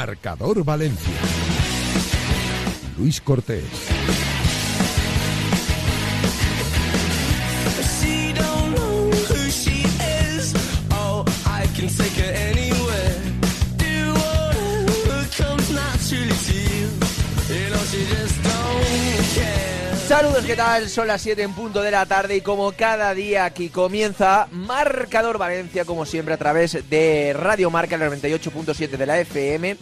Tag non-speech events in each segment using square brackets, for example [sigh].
Marcador Valencia. Luis Cortés. Saludos, ¿qué tal? Son las 7 en punto de la tarde y como cada día aquí comienza Marcador Valencia, como siempre a través de Radio Marca, el 98.7 de la FM,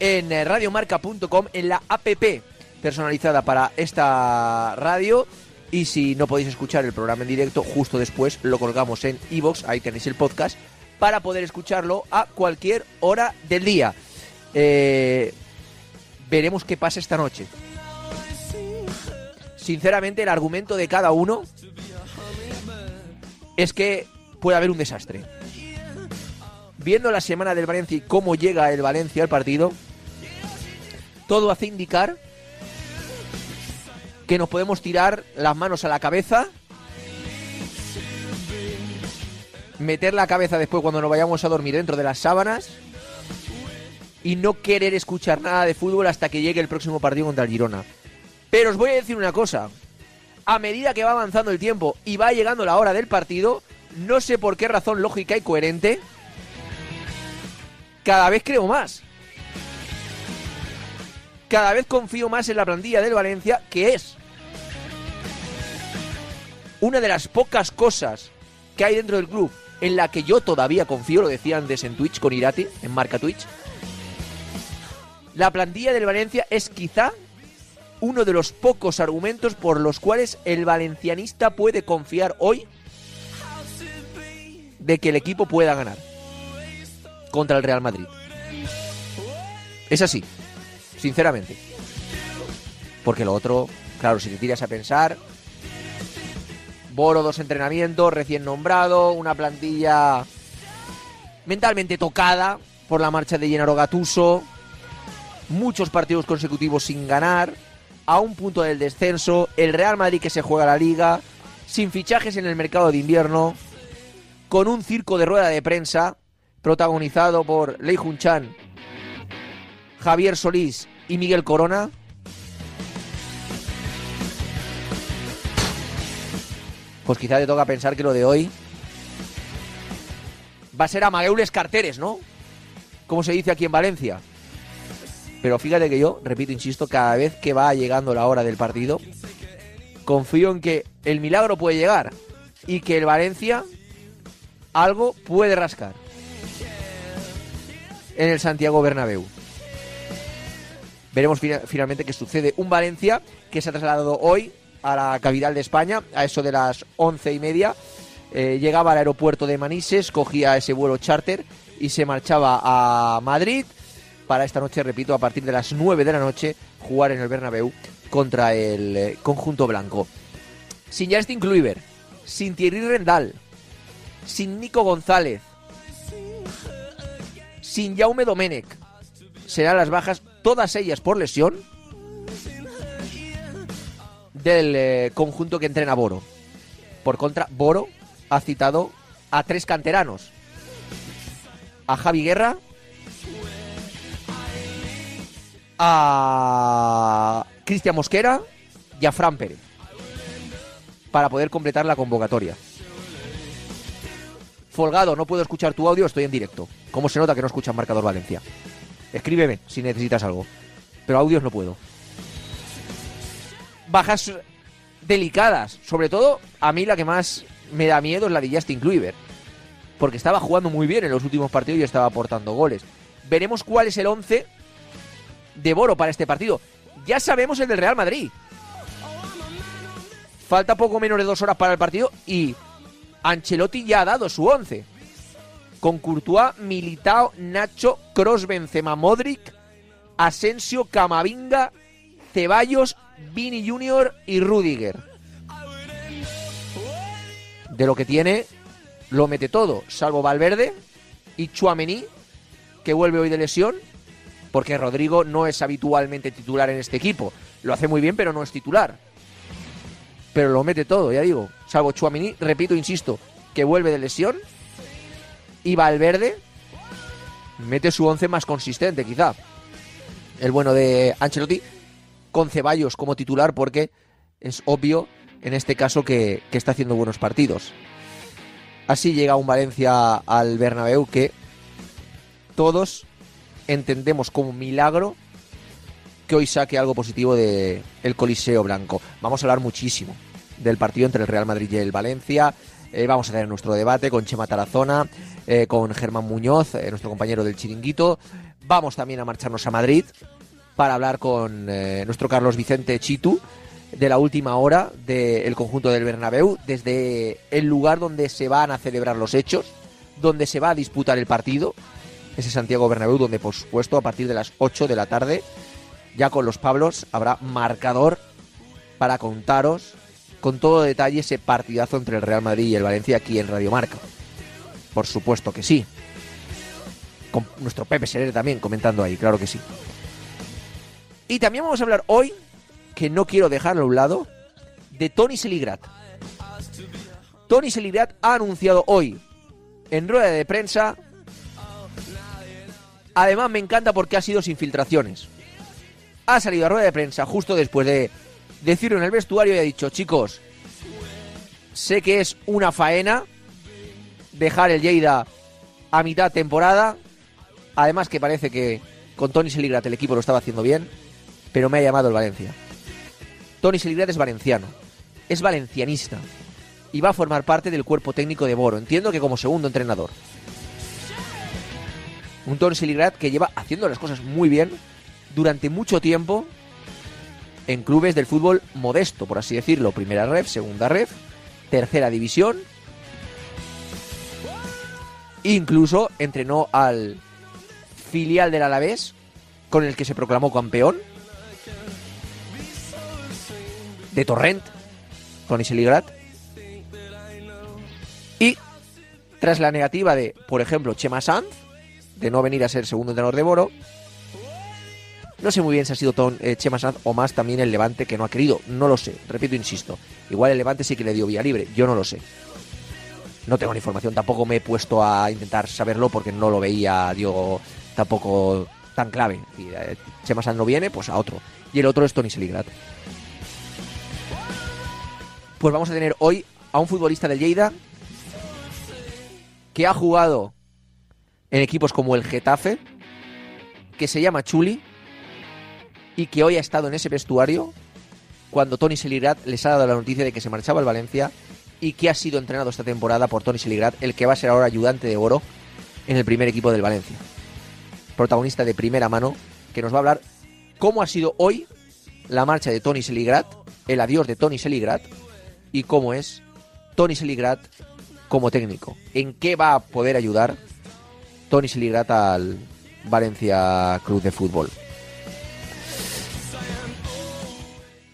en radiomarca.com, en la APP personalizada para esta radio. Y si no podéis escuchar el programa en directo, justo después lo colgamos en iVoox, ahí tenéis el podcast, para poder escucharlo a cualquier hora del día. Eh, veremos qué pasa esta noche sinceramente el argumento de cada uno es que puede haber un desastre. Viendo la semana del Valencia y cómo llega el Valencia al partido, todo hace indicar que nos podemos tirar las manos a la cabeza, meter la cabeza después cuando nos vayamos a dormir dentro de las sábanas y no querer escuchar nada de fútbol hasta que llegue el próximo partido contra el Girona. Pero os voy a decir una cosa. A medida que va avanzando el tiempo y va llegando la hora del partido, no sé por qué razón lógica y coherente, cada vez creo más. Cada vez confío más en la plantilla del Valencia, que es una de las pocas cosas que hay dentro del club en la que yo todavía confío, lo decía antes en Twitch con Irati, en marca Twitch. La plantilla del Valencia es quizá uno de los pocos argumentos por los cuales el valencianista puede confiar hoy de que el equipo pueda ganar contra el Real Madrid. Es así, sinceramente. Porque lo otro, claro, si te tiras a pensar, Boro dos entrenamientos, recién nombrado, una plantilla mentalmente tocada por la marcha de Gennaro Gattuso, muchos partidos consecutivos sin ganar, a un punto del descenso, el Real Madrid que se juega la liga, sin fichajes en el mercado de invierno, con un circo de rueda de prensa protagonizado por Lei Jun Chan, Javier Solís y Miguel Corona. Pues quizá te toca pensar que lo de hoy va a ser Amaeules Carteres, ¿no? Como se dice aquí en Valencia. Pero fíjate que yo, repito, insisto, cada vez que va llegando la hora del partido, confío en que el milagro puede llegar y que el Valencia algo puede rascar en el Santiago Bernabéu. Veremos fina- finalmente qué sucede. Un Valencia que se ha trasladado hoy a la capital de España, a eso de las once y media. Eh, llegaba al aeropuerto de Manises, cogía ese vuelo charter y se marchaba a Madrid para esta noche, repito, a partir de las 9 de la noche, jugar en el Bernabéu contra el eh, conjunto blanco. Sin Justin Kluivert, sin Thierry Rendal, sin Nico González, sin Jaume Domenech. Serán las bajas, todas ellas por lesión, del eh, conjunto que entrena Boro. Por contra, Boro ha citado a tres canteranos. A Javi Guerra, a Cristian Mosquera y a Fran Pérez para poder completar la convocatoria. Folgado, no puedo escuchar tu audio, estoy en directo. ¿Cómo se nota que no escuchas Marcador Valencia? Escríbeme si necesitas algo. Pero audios no puedo. Bajas delicadas. Sobre todo, a mí la que más me da miedo es la de Justin Kluivert. Porque estaba jugando muy bien en los últimos partidos y estaba aportando goles. Veremos cuál es el 11 de Boro para este partido. Ya sabemos el del Real Madrid. Falta poco menos de dos horas para el partido y Ancelotti ya ha dado su 11. Con Courtois, Militao, Nacho, Cross, Benzema, Modric, Asensio, Camavinga, Ceballos, Vini Junior y Rudiger. De lo que tiene, lo mete todo, salvo Valverde y Chuamení, que vuelve hoy de lesión, porque Rodrigo no es habitualmente titular en este equipo. Lo hace muy bien, pero no es titular. Pero lo mete todo, ya digo. Salvo Chuamení, repito, insisto, que vuelve de lesión. Y Valverde mete su once más consistente, quizá. el bueno de Ancelotti, con Ceballos como titular, porque es obvio en este caso que, que está haciendo buenos partidos. Así llega un Valencia al Bernabéu que todos entendemos como un milagro que hoy saque algo positivo del el Coliseo Blanco. Vamos a hablar muchísimo del partido entre el Real Madrid y el Valencia. Eh, vamos a tener nuestro debate con Chema Tarazona, eh, con Germán Muñoz, eh, nuestro compañero del Chiringuito. Vamos también a marcharnos a Madrid para hablar con nuestro Carlos Vicente Chitu de la última hora del conjunto del Bernabéu, desde el lugar donde se van a celebrar los hechos, donde se va a disputar el partido, ese Santiago Bernabéu, donde por supuesto a partir de las 8 de la tarde, ya con los Pablos, habrá marcador para contaros con todo detalle ese partidazo entre el Real Madrid y el Valencia aquí en Radio Marca. Por supuesto que sí. Con nuestro Pepe Serere también comentando ahí, claro que sí. Y también vamos a hablar hoy, que no quiero dejarlo a un lado, de Tony Seligrat. Tony Seligrat ha anunciado hoy en rueda de prensa. Además me encanta porque ha sido sin filtraciones. Ha salido a rueda de prensa justo después de decirlo en el vestuario y ha dicho, chicos, sé que es una faena dejar el Lleida a mitad temporada. Además que parece que con Tony Seligrat el equipo lo estaba haciendo bien, pero me ha llamado el Valencia. Tony Seligrat es valenciano, es valencianista y va a formar parte del cuerpo técnico de Boro. Entiendo que como segundo entrenador. Un Tony Seligrat que lleva haciendo las cosas muy bien durante mucho tiempo en clubes del fútbol modesto, por así decirlo. Primera ref, segunda ref, tercera división. Incluso entrenó al filial del Alavés, con el que se proclamó campeón. De Torrent, Tony Seligrat. Y tras la negativa de, por ejemplo, Chema Sanz, de no venir a ser segundo entrenador de Boro, no sé muy bien si ha sido Ton, eh, Chema Sanz o más también el Levante que no ha querido. No lo sé. Repito, insisto. Igual el Levante sí que le dio vía libre. Yo no lo sé. No tengo la información. Tampoco me he puesto a intentar saberlo porque no lo veía, Diego, tampoco tan clave. Y, eh, Chema Sanz no viene, pues a otro. Y el otro es Tony Seligrat. Pues vamos a tener hoy a un futbolista del Lleida que ha jugado en equipos como el Getafe, que se llama Chuli y que hoy ha estado en ese vestuario cuando Tony Seligrat les ha dado la noticia de que se marchaba al Valencia y que ha sido entrenado esta temporada por Tony Seligrat, el que va a ser ahora ayudante de oro en el primer equipo del Valencia. Protagonista de primera mano que nos va a hablar cómo ha sido hoy la marcha de Tony Seligrat, el adiós de Tony Seligrat y cómo es Tony Seligrat como técnico. En qué va a poder ayudar Tony Seligrat al Valencia Club de Fútbol.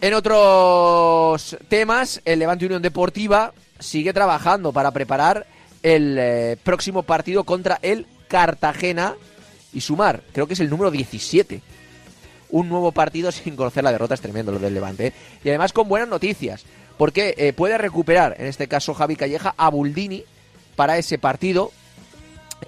En otros temas, el Levante Unión Deportiva sigue trabajando para preparar el eh, próximo partido contra el Cartagena y sumar, creo que es el número 17. Un nuevo partido [laughs] sin conocer la derrota es tremendo lo del Levante. ¿eh? Y además con buenas noticias, porque eh, puede recuperar, en este caso Javi Calleja, a Buldini para ese partido,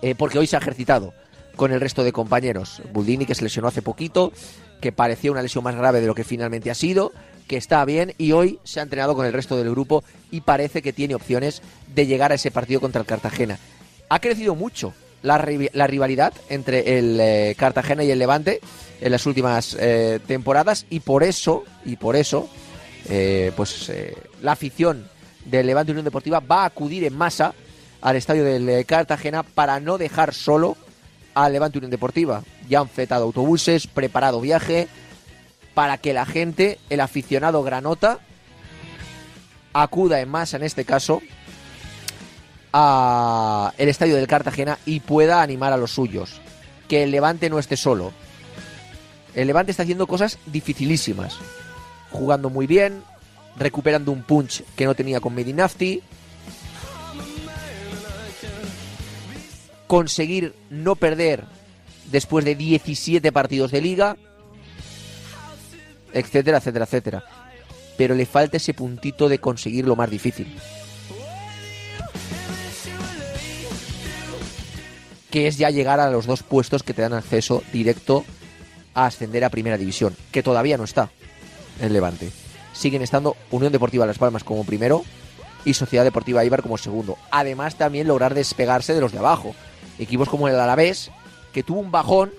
eh, porque hoy se ha ejercitado con el resto de compañeros. Buldini que se lesionó hace poquito, que parecía una lesión más grave de lo que finalmente ha sido, que está bien y hoy se ha entrenado con el resto del grupo y parece que tiene opciones de llegar a ese partido contra el Cartagena. Ha crecido mucho la, rivalidad entre el eh, Cartagena y el Levante en las últimas eh, temporadas y por eso, y por eso, pues la afición del Levante Unión Deportiva va a acudir en masa al estadio del eh, Cartagena para no dejar solo al Levante Unión Deportiva. Ya han fletado autobuses, preparado viaje para que la gente, el aficionado granota, acuda en masa en este caso a el estadio del Cartagena y pueda animar a los suyos. Que el Levante no esté solo. El Levante está haciendo cosas dificilísimas. Jugando muy bien, recuperando un punch que no tenía con Medinafti. Conseguir no perder después de 17 partidos de liga. Etcétera, etcétera, etcétera. Pero le falta ese puntito de conseguir lo más difícil. que es ya llegar a los dos puestos que te dan acceso directo a ascender a Primera División, que todavía no está el Levante. Siguen estando Unión Deportiva Las Palmas como primero y Sociedad Deportiva Ibar como segundo. Además también lograr despegarse de los de abajo. Equipos como el Alavés, que tuvo un bajón,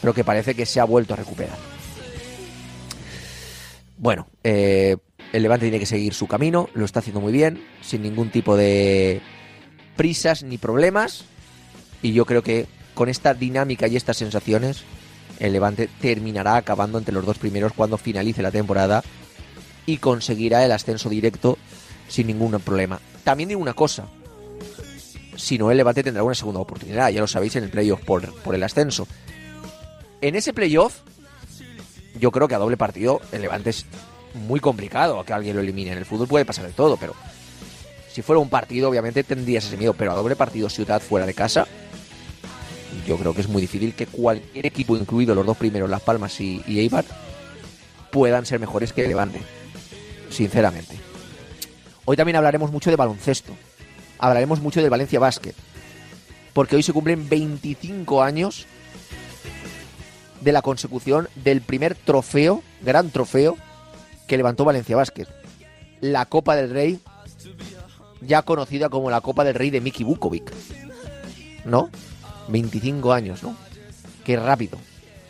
pero que parece que se ha vuelto a recuperar. Bueno, eh, el Levante tiene que seguir su camino, lo está haciendo muy bien, sin ningún tipo de prisas ni problemas. Y yo creo que con esta dinámica y estas sensaciones, el Levante terminará acabando entre los dos primeros cuando finalice la temporada y conseguirá el ascenso directo sin ningún problema. También digo una cosa, si no el Levante tendrá una segunda oportunidad, ya lo sabéis, en el playoff por, por el ascenso. En ese playoff, yo creo que a doble partido el Levante es muy complicado que alguien lo elimine. En el fútbol puede pasar de todo, pero si fuera un partido, obviamente tendrías ese miedo, pero a doble partido Ciudad fuera de casa, yo creo que es muy difícil que cualquier equipo, incluido los dos primeros, Las Palmas y, y Eibar, puedan ser mejores que Levante. Sinceramente. Hoy también hablaremos mucho de baloncesto. Hablaremos mucho del Valencia Basket. Porque hoy se cumplen 25 años de la consecución del primer trofeo, gran trofeo, que levantó Valencia Basket. La Copa del Rey, ya conocida como la Copa del Rey de Miki Bukovic. ¿No? 25 años, ¿no? Qué rápido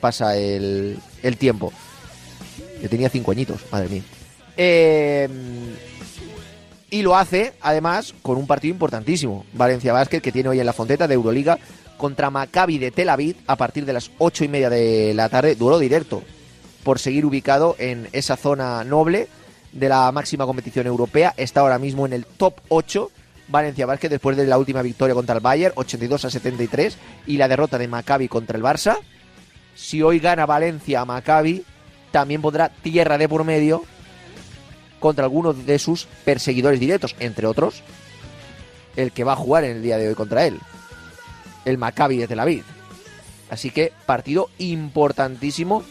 pasa el, el tiempo. Yo tenía 5 añitos, madre mía. Eh, y lo hace, además, con un partido importantísimo. Valencia Basket, que tiene hoy en la Fonteta de Euroliga contra Maccabi de Tel Aviv a partir de las 8 y media de la tarde. Duelo directo por seguir ubicado en esa zona noble de la máxima competición europea. Está ahora mismo en el top 8. Valencia Basket después de la última victoria contra el Bayern, 82 a 73, y la derrota de Maccabi contra el Barça. Si hoy gana Valencia a Maccabi, también pondrá tierra de por medio contra algunos de sus perseguidores directos, entre otros el que va a jugar en el día de hoy contra él, el Maccabi de Tel Aviv. Así que partido importantísimo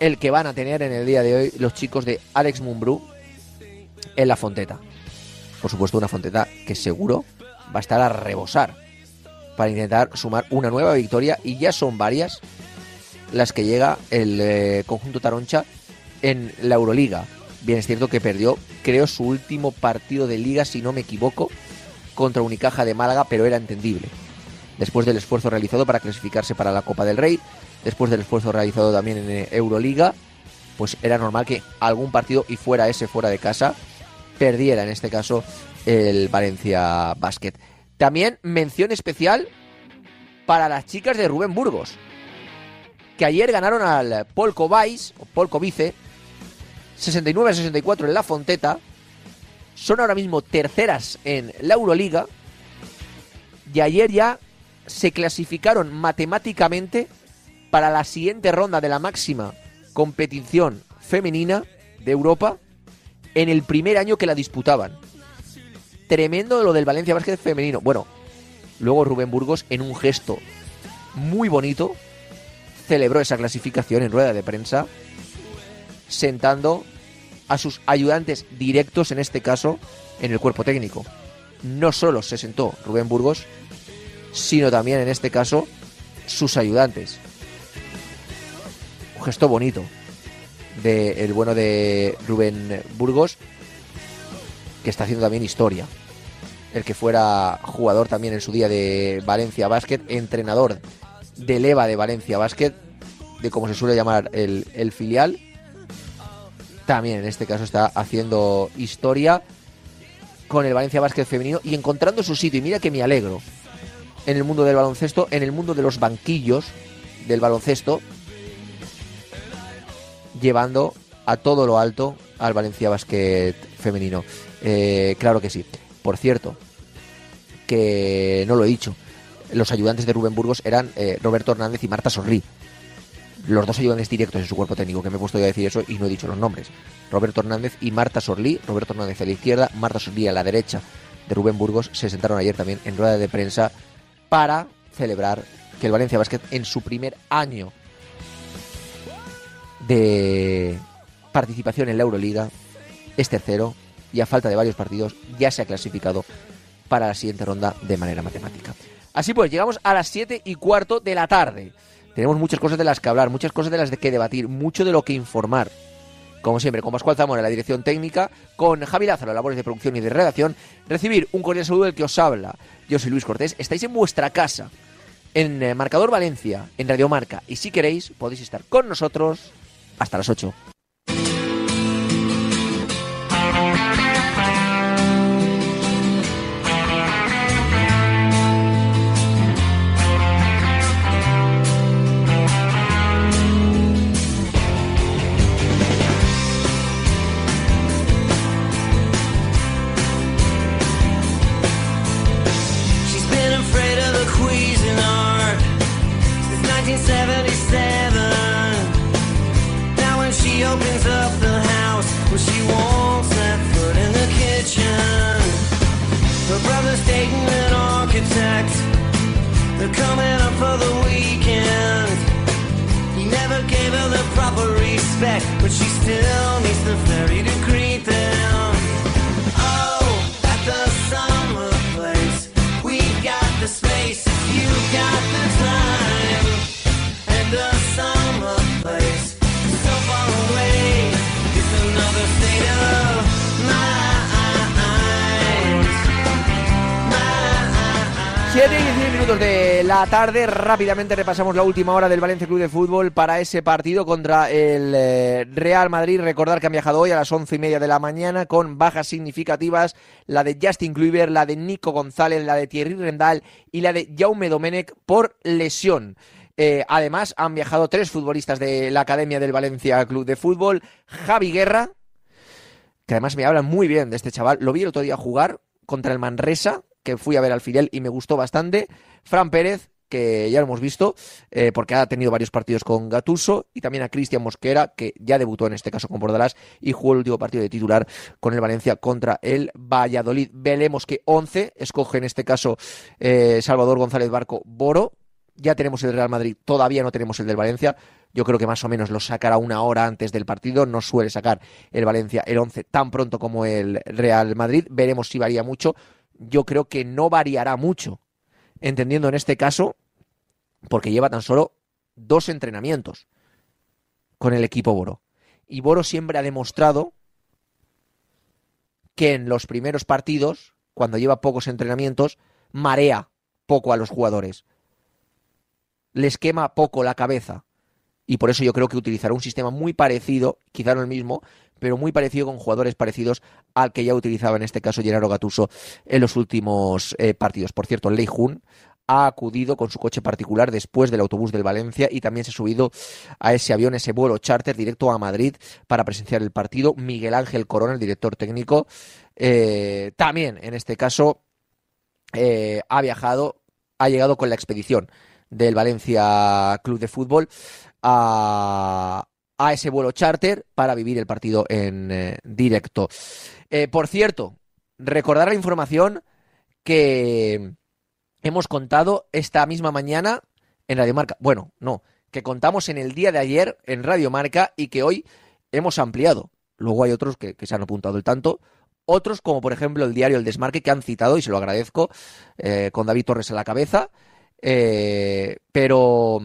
el que van a tener en el día de hoy los chicos de Alex Mumbrú en la Fonteta. Por supuesto, una Fonteta que seguro va a estar a rebosar para intentar sumar una nueva victoria y ya son varias las que llega el eh, conjunto Taroncha en la Euroliga. Bien, es cierto que perdió, creo, su último partido de liga, si no me equivoco, contra Unicaja de Málaga, pero era entendible. Después del esfuerzo realizado para clasificarse para la Copa del Rey, después del esfuerzo realizado también en eh, Euroliga, pues era normal que algún partido, y fuera ese fuera de casa, perdiera en este caso el Valencia Basket. También mención especial para las chicas de Rubén Burgos, que ayer ganaron al Polco Vice, o Polco Vice, 69 a 64 en la Fonteta. Son ahora mismo terceras en la Euroliga. Y ayer ya se clasificaron matemáticamente para la siguiente ronda de la máxima competición femenina de Europa en el primer año que la disputaban. Tremendo lo del Valencia Básquet femenino. Bueno, luego Rubén Burgos en un gesto muy bonito celebró esa clasificación en rueda de prensa sentando a sus ayudantes directos, en este caso, en el cuerpo técnico. No solo se sentó Rubén Burgos, sino también, en este caso, sus ayudantes. Un gesto bonito del el bueno de Rubén Burgos, que está haciendo también historia. El que fuera jugador también en su día de Valencia Basket, entrenador del EVA de Valencia Basket, de como se suele llamar el filial, también en este caso está haciendo historia con el Valencia Básquet femenino y encontrando su sitio. Y mira que me alegro en el mundo del baloncesto, en el mundo de los banquillos del baloncesto, llevando a todo lo alto al Valencia Básquet femenino. Eh, claro que sí. Por cierto, que no lo he dicho, los ayudantes de Rubén Burgos eran eh, Roberto Hernández y Marta Sorrí los dos ayudantes directos en su cuerpo técnico, que me he puesto ya a decir eso y no he dicho los nombres. Roberto Hernández y Marta Sorlí. Roberto Hernández a la izquierda, Marta Sorlí a la derecha de Rubén Burgos se sentaron ayer también en rueda de prensa para celebrar que el Valencia Basket en su primer año de participación en la Euroliga es tercero y a falta de varios partidos ya se ha clasificado para la siguiente ronda de manera matemática. Así pues, llegamos a las 7 y cuarto de la tarde. Tenemos muchas cosas de las que hablar, muchas cosas de las de que debatir, mucho de lo que informar. Como siempre, con Pascual Zamora la dirección técnica, con Javi Lázaro, labores de producción y de redacción, recibir un cordial saludo del que os habla. Yo soy Luis Cortés, estáis en vuestra casa, en eh, Marcador Valencia, en Radio Marca, y si queréis, podéis estar con nosotros hasta las 8. For the weekend. He never gave her the proper respect, but she still needs the ferry to greet them. Oh, at the summer place, we got the space. You got the time, de la tarde, rápidamente repasamos la última hora del Valencia Club de Fútbol para ese partido contra el eh, Real Madrid. Recordar que han viajado hoy a las once y media de la mañana con bajas significativas, la de Justin Kluivert, la de Nico González, la de Thierry Rendal y la de Jaume Domenech por lesión. Eh, además, han viajado tres futbolistas de la Academia del Valencia Club de Fútbol, Javi Guerra, que además me hablan muy bien de este chaval. Lo vi el otro día jugar contra el Manresa, que fui a ver al filial y me gustó bastante. Fran Pérez, que ya lo hemos visto, eh, porque ha tenido varios partidos con Gatuso, y también a Cristian Mosquera, que ya debutó en este caso con Bordalás y jugó el último partido de titular con el Valencia contra el Valladolid. Veremos que 11 escoge en este caso eh, Salvador González Barco Boro. Ya tenemos el Real Madrid, todavía no tenemos el del Valencia. Yo creo que más o menos lo sacará una hora antes del partido. No suele sacar el Valencia el 11 tan pronto como el Real Madrid. Veremos si varía mucho. Yo creo que no variará mucho, entendiendo en este caso, porque lleva tan solo dos entrenamientos con el equipo Boro. Y Boro siempre ha demostrado que en los primeros partidos, cuando lleva pocos entrenamientos, marea poco a los jugadores. Les quema poco la cabeza. Y por eso yo creo que utilizará un sistema muy parecido, quizá no el mismo, pero muy parecido con jugadores parecidos al que ya utilizaba en este caso Gennaro Gattuso en los últimos eh, partidos. Por cierto, Lei Jun ha acudido con su coche particular después del autobús del Valencia y también se ha subido a ese avión, ese vuelo charter directo a Madrid para presenciar el partido. Miguel Ángel Corona, el director técnico, eh, también en este caso eh, ha viajado, ha llegado con la expedición del Valencia Club de Fútbol a, a ese vuelo charter para vivir el partido en eh, directo. Eh, por cierto, recordar la información que hemos contado esta misma mañana en Radio Marca. Bueno, no, que contamos en el día de ayer en Radio Marca y que hoy hemos ampliado. Luego hay otros que, se han apuntado el tanto. Otros, como por ejemplo el diario El Desmarque, que han citado, y se lo agradezco, eh, con David Torres a la cabeza, pero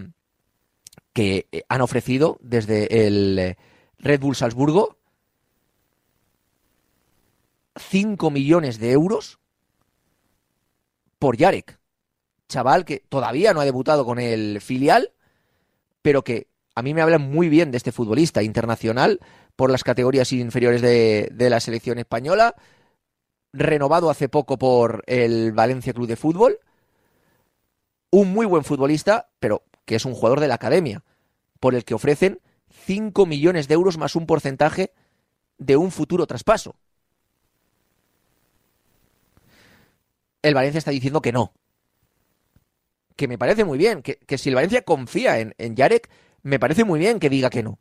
que eh, han ofrecido desde el eh, Red Bull Salzburgo 5 millones de euros por Yarek. Chaval que todavía no ha debutado con el filial, pero que a mí me hablan muy bien de este futbolista internacional por las categorías inferiores de, de la selección española, renovado hace poco por el Valencia Club de Fútbol, un muy buen futbolista, pero que es un jugador de la academia, por el que ofrecen 5 millones de euros más un porcentaje de un futuro traspaso. El Valencia está diciendo que no. Que me parece muy bien, que, que si el Valencia confía en, en Yarek, me parece muy bien que diga que no.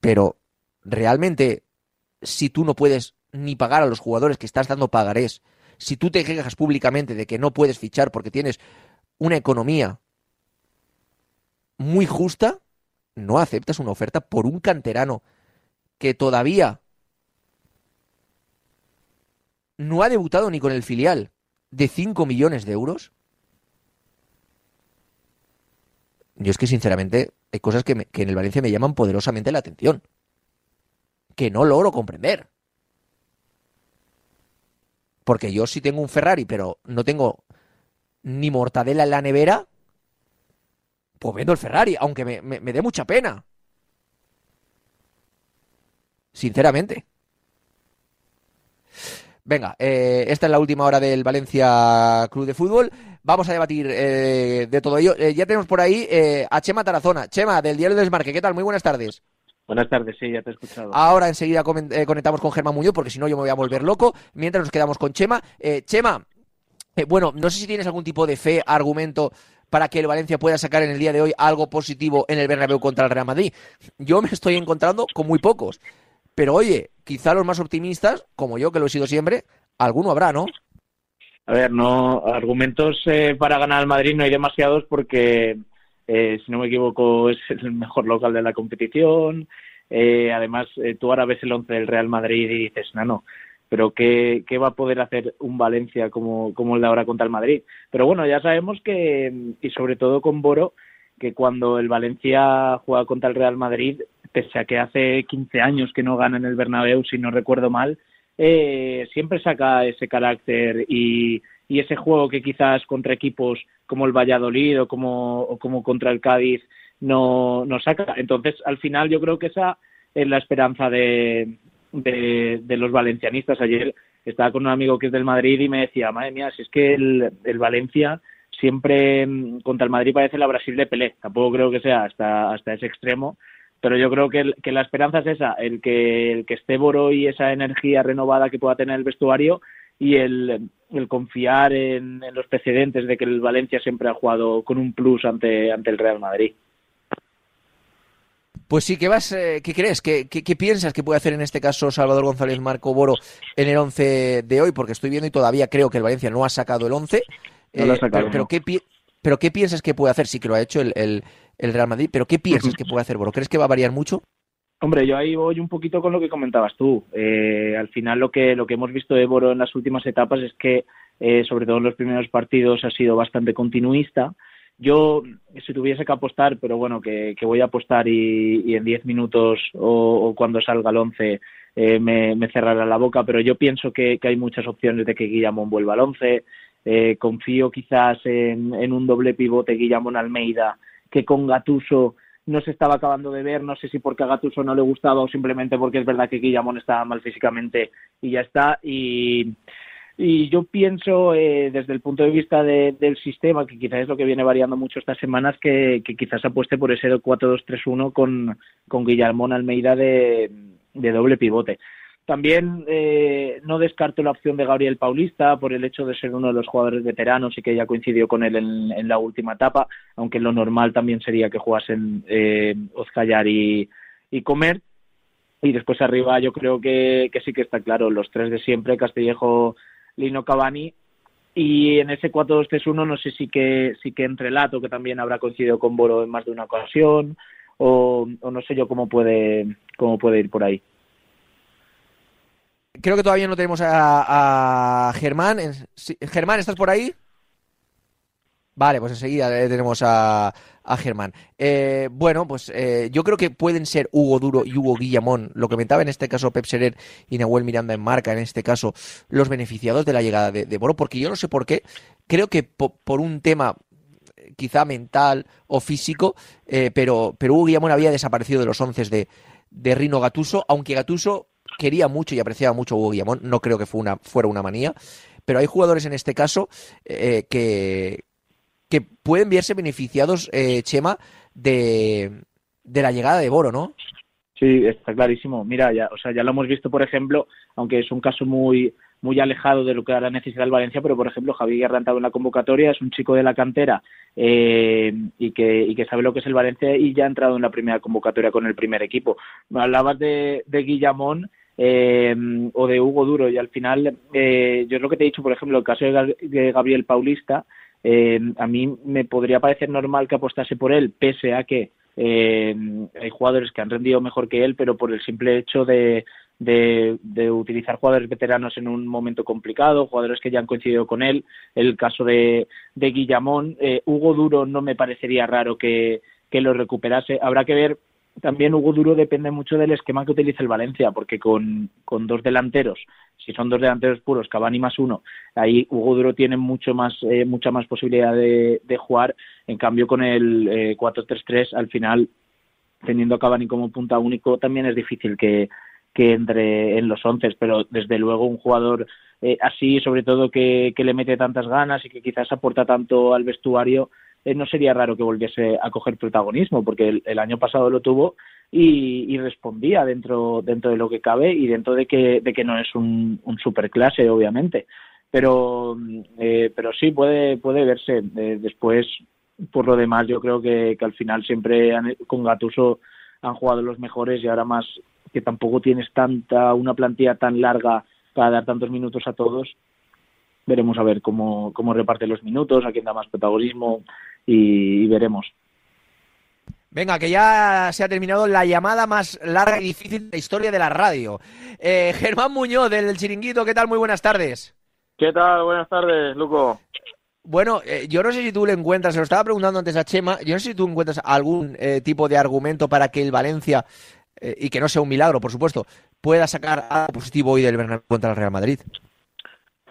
Pero realmente, si tú no puedes ni pagar a los jugadores que estás dando pagarés, si tú te quejas públicamente de que no puedes fichar porque tienes una economía muy justa, no aceptas una oferta por un canterano que todavía no ha debutado ni con el filial de 5 millones de euros. Yo es que sinceramente hay cosas que, que en el Valencia me llaman poderosamente la atención. Que no logro comprender. Porque yo sí tengo un Ferrari, pero no tengo ni mortadela en la nevera, pues vendo el Ferrari, aunque me, me- me dé mucha pena. Sinceramente. Venga, eh, esta es la última hora del Valencia Club de Fútbol. Vamos a debatir eh, de todo ello. Eh, ya tenemos por ahí a Chema Tarazona. Chema, del Diario del Desmarque. ¿Qué tal? Muy buenas tardes. Buenas tardes, sí, ya te he escuchado. Ahora enseguida conectamos con Germán Muñoz, porque si no yo me voy a volver loco. Mientras nos quedamos con Chema. Chema, eh, bueno, no sé si tienes algún tipo de fe, argumento para que el Valencia pueda sacar en el día de hoy algo positivo en el Bernabéu contra el Real Madrid. Yo me estoy encontrando con muy pocos. Pero oye, quizá los más optimistas, como yo que lo he sido siempre, alguno habrá, ¿no? A ver, no argumentos eh, para ganar al Madrid no hay demasiados porque, eh, si no me equivoco, es el mejor local de la competición. Eh, además, tú ahora ves el once del Real Madrid y dices, no, no, pero ¿qué, qué va a poder hacer un Valencia como, como el de ahora contra el Madrid? Pero bueno, ya sabemos que, y sobre todo con Boro, que cuando el Valencia juega contra el Real Madrid, pese a que hace 15 años que no gana en el Bernabéu, si no recuerdo mal, eh, siempre saca ese carácter y, y ese juego que quizás contra equipos como el Valladolid o como, o como contra el Cádiz no, no saca. Entonces, al final yo creo que esa es la esperanza de, de, de los valencianistas. Ayer estaba con un amigo que es del Madrid y me decía, madre mía, si es que el, el Valencia siempre mm, contra el Madrid parece la Brasil de Pelé. Tampoco creo que sea hasta, hasta ese extremo, pero yo creo que, el- que la esperanza es esa, el que, el que esté Boro y esa energía renovada que pueda tener el vestuario y el, el confiar en, en los precedentes de que el Valencia siempre ha jugado con un plus ante, ante el Real Madrid. Pues sí, ¿qué vas, eh, qué crees? ¿Qué, qué, qué piensas que puede hacer en este caso Salvador González Marco Boro en el 11 de hoy? Porque estoy viendo y todavía creo que el Valencia no ha sacado el 11. No lo ha Eh, sacado, pero, pero no. ¿qué, pi- pero ¿qué piensas que puede hacer? Sí que lo ha hecho el, el- el Real Madrid, pero ¿qué piensas que puede hacer Boro? ¿Crees que va a variar mucho? Hombre, yo ahí voy un poquito con lo que comentabas tú. Eh, al final lo que lo que hemos visto de Boro en las últimas etapas es que, eh, sobre todo en los primeros partidos, ha sido bastante continuista. Yo, si tuviese que apostar, pero bueno, que, voy a apostar y, y en 10 minutos o, o cuando salga el 11 eh, me, me cerrará la boca, pero yo pienso que, hay muchas opciones de que Guillamón vuelva al 11. Eh, confío quizás en, en un doble pivote Guillamón Almeida, que con Gatuso no se estaba acabando de ver, no sé si porque a Gattuso no le gustaba o simplemente porque es verdad que Guillamón estaba mal físicamente y ya está. Y, y yo pienso, eh, desde el punto de vista de- del sistema, que quizás es lo que viene variando mucho estas semanas, que, quizás apueste por ese 4-2-3-1 con, con Guillamón Almeida de, de doble pivote. También eh, no descarto la opción de Gabriel Paulista por el hecho de ser uno de los jugadores veteranos y que ya coincidió con él en, la última etapa, aunque lo normal también sería que jugasen eh, y, y Comer. Y después arriba yo creo que, que sí que está claro, los tres de siempre, Castillejo, Lino Cavani. Y en ese 4-2-3-1 no sé si que, si que entre Lato, que también habrá coincidido con Boro en más de una ocasión, o, o no sé yo cómo puede, cómo puede ir por ahí. Creo que todavía no tenemos a, a Germán. Germán, ¿estás por ahí? Vale, pues enseguida le tenemos a, a Germán. Eh, bueno, pues eh, yo creo que pueden ser Hugo Duro y Hugo Guillamón, lo que comentaba en este caso Pep Serer y Nahuel Miranda en marca, en este caso, los beneficiados de la llegada de, de Boro, porque yo no sé por qué, creo que po- por un tema eh, quizá mental o físico, eh, pero, pero Hugo Guillamón había desaparecido de los once de, de Rino Gatuso, aunque Gatuso quería mucho y apreciaba mucho a Hugo Guillamón, no creo que fue una, fuera una manía, pero hay jugadores en este caso eh, que, que pueden verse beneficiados, eh, Chema, de, de la llegada de Boro, ¿no? Sí, está clarísimo. Mira, ya, o sea, ya lo hemos visto, por ejemplo, aunque es un caso muy muy alejado de lo que ahora necesita el Valencia, pero por ejemplo, Javi Guerra ha entrado en la convocatoria, es un chico de la cantera eh, y, que, y que sabe lo que es el Valencia y ya ha entrado en la primera convocatoria con el primer equipo. Hablabas de, de Guillamón eh, o de Hugo Duro y al final, eh, yo es lo que te he dicho, por ejemplo, el caso de Gabriel Paulista, eh, a mí me podría parecer normal que apostase por él, pese a que eh, hay jugadores que han rendido mejor que él, pero por el simple hecho de, de, utilizar jugadores veteranos en un momento complicado, jugadores que ya han coincidido con él. El caso de, de Guillamón, eh, Hugo Duro no me parecería raro que lo recuperase. Habrá que ver también Hugo Duro depende mucho del esquema que utilice el Valencia, porque con, con dos delanteros, si son dos delanteros puros, Cavani más uno, ahí Hugo Duro tiene mucho más, eh, mucha más posibilidad de, de jugar. En cambio, con el eh, 4-3-3, al final, teniendo a Cavani como punta único, también es difícil que, que entre en los once, pero desde luego un jugador eh, así, sobre todo que, que le mete tantas ganas y que quizás aporta tanto al vestuario, eh, no sería raro que volviese a coger protagonismo, porque el, año pasado lo tuvo y, respondía dentro, dentro de lo que cabe y dentro de que, de que no es un, un superclase, obviamente. Pero, eh, pero sí puede, puede verse. Eh, después, por lo demás, yo creo que, que al final siempre han, con Gatuso han jugado los mejores y ahora más que tampoco tienes tanta, una plantilla tan larga para dar tantos minutos a todos, veremos a ver cómo, cómo reparte los minutos, a quién da más protagonismo y, y, veremos. Venga, que ya se ha terminado la llamada más larga y difícil de la historia de la radio. Eh, Germán Muñoz del Chiringuito, ¿qué tal? Muy buenas tardes. ¿Qué tal? Buenas tardes, Luco. Bueno, eh, yo no sé si tú le encuentras, se lo estaba preguntando antes a Chema, yo no sé si tú encuentras algún eh, tipo de argumento para que el Valencia, eh, y que no sea un milagro, por supuesto, pueda sacar algo positivo hoy del Bernabéu contra el Real Madrid.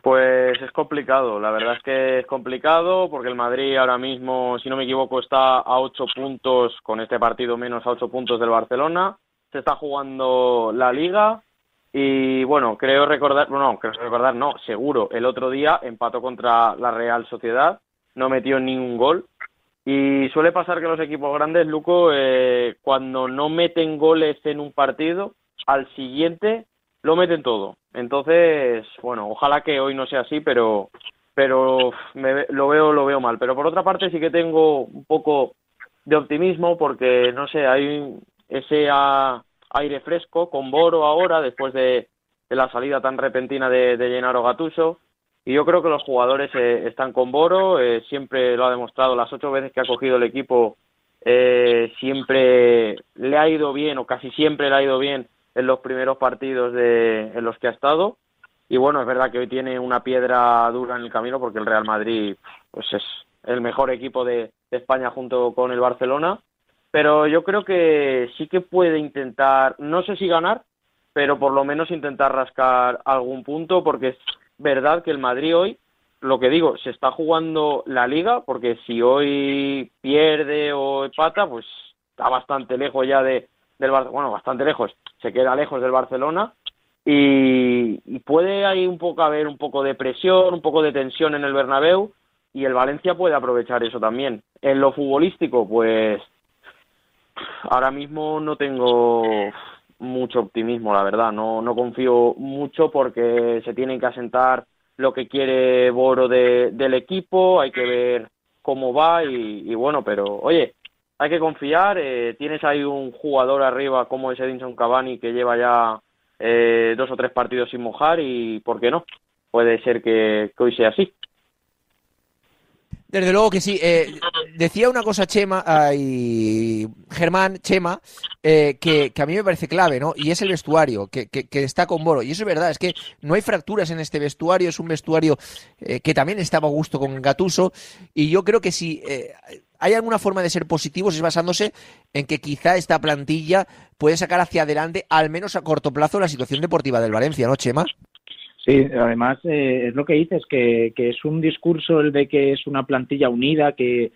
Pues es complicado, la verdad es que es complicado porque el Madrid ahora mismo, si no me equivoco, está a ocho puntos, con este partido menos a ocho puntos del Barcelona, se está jugando la liga y bueno, creo recordar, no, creo recordar, no, seguro, el otro día empató contra la Real Sociedad, no metió ningún gol. Y suele pasar que los equipos grandes, Luco, eh, cuando no meten goles en un partido, al siguiente lo meten todo. Entonces, bueno, ojalá que hoy no sea así, pero pero me, lo veo lo veo mal. Pero por otra parte sí que tengo un poco de optimismo porque no sé, hay ese aire fresco con Boro ahora después de, la salida tan repentina de, de Gattuso y yo creo que los jugadores eh, están con Boro, eh, siempre lo ha demostrado las ocho veces que ha cogido el equipo eh, siempre le ha ido bien o casi siempre le ha ido bien en los primeros partidos de, en los que ha estado. Y bueno, es verdad que hoy tiene una piedra dura en el camino porque el Real Madrid pues es el mejor equipo de, de España junto con el Barcelona. Pero yo creo que sí que puede intentar, no sé si ganar, pero por lo menos intentar rascar algún punto porque es verdad que el Madrid hoy, lo que digo, se está jugando la liga porque si hoy pierde o empata, pues está bastante lejos ya de, del bueno, bastante lejos, se queda lejos del Barcelona y, y, puede ahí un poco haber un poco de presión, un poco de tensión en el Bernabéu y el Valencia puede aprovechar eso también. En lo futbolístico, pues ahora mismo no tengo mucho optimismo, la verdad, no, no confío mucho porque se tienen que asentar lo que quiere Boro de, del equipo, hay que ver cómo va y, y bueno, pero oye, hay que confiar. Eh, tienes ahí un jugador arriba como es Edinson Cavani que lleva ya eh, dos o tres partidos sin mojar y, ¿por qué no? Puede ser que, que hoy sea así. Desde luego que sí. Eh, decía una cosa Chema y Germán, Chema, eh, que, a mí me parece clave, ¿no? Y es el vestuario, que, está con Boro. Y eso es verdad, es que no hay fracturas en este vestuario, es un vestuario eh, que también estaba a gusto con Gatuso. Y yo creo que si hay alguna forma de ser positivos es basándose en que quizá esta plantilla puede sacar hacia adelante, al menos a corto plazo, la situación deportiva del Valencia, ¿no, Chema? Sí, además eh, es lo que dices, que, que, es un discurso el de que es una plantilla unida, que,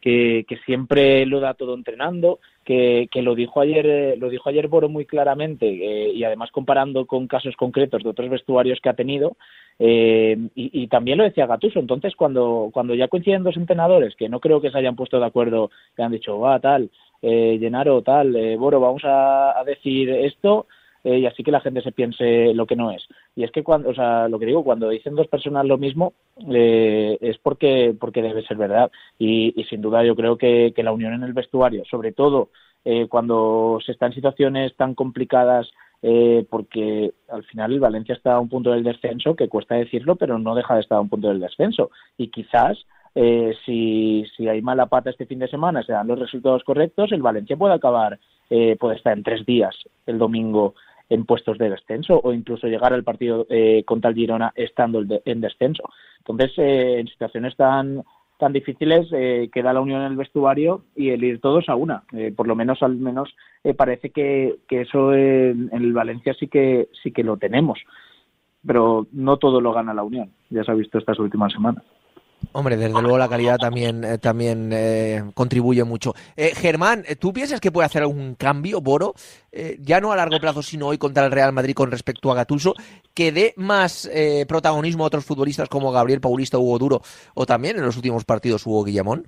que, siempre lo da todo entrenando, que, que lo dijo ayer eh, lo dijo ayer Boro muy claramente eh, y además comparando con casos concretos de otros vestuarios que ha tenido eh, y, también lo decía Gatuso. Entonces cuando cuando ya coinciden dos entrenadores que no creo que se hayan puesto de acuerdo, que han dicho va tal, eh, Llenaro tal, eh, Boro vamos a, a decir esto eh, y así que la gente se piense lo que no es. Y es que cuando, o sea, lo que digo, cuando dicen dos personas lo mismo, eh, es porque, porque debe ser verdad. Y, y sin duda yo creo que, que, la unión en el vestuario, sobre todo eh, cuando se está en situaciones tan complicadas, eh, porque al final el Valencia está a un punto del descenso, que cuesta decirlo, pero no deja de estar a un punto del descenso. Y quizás eh, si, si hay mala pata este fin de semana, se dan los resultados correctos, el Valencia puede acabar, eh, puede estar en tres días el domingo en puestos de descenso o incluso llegar al partido eh, contra el Girona estando en descenso. Entonces, eh, en situaciones tan tan difíciles eh, queda la unión en el vestuario y el ir todos a una. Eh, por lo menos, al menos parece que, que eso en, en el Valencia sí que sí que lo tenemos. Pero no todo lo gana la unión. Ya se ha visto estas últimas semanas. Hombre, desde luego la calidad también, eh, también eh, contribuye mucho. Eh, Germán, eh, ¿tú piensas que puede hacer algún cambio, Boro? Eh, ya no a largo plazo, sino hoy contra el Real Madrid con respecto a Gatuso, que dé más protagonismo a otros futbolistas como Gabriel Paulista, Hugo Duro o también en los últimos partidos Hugo Guillamón?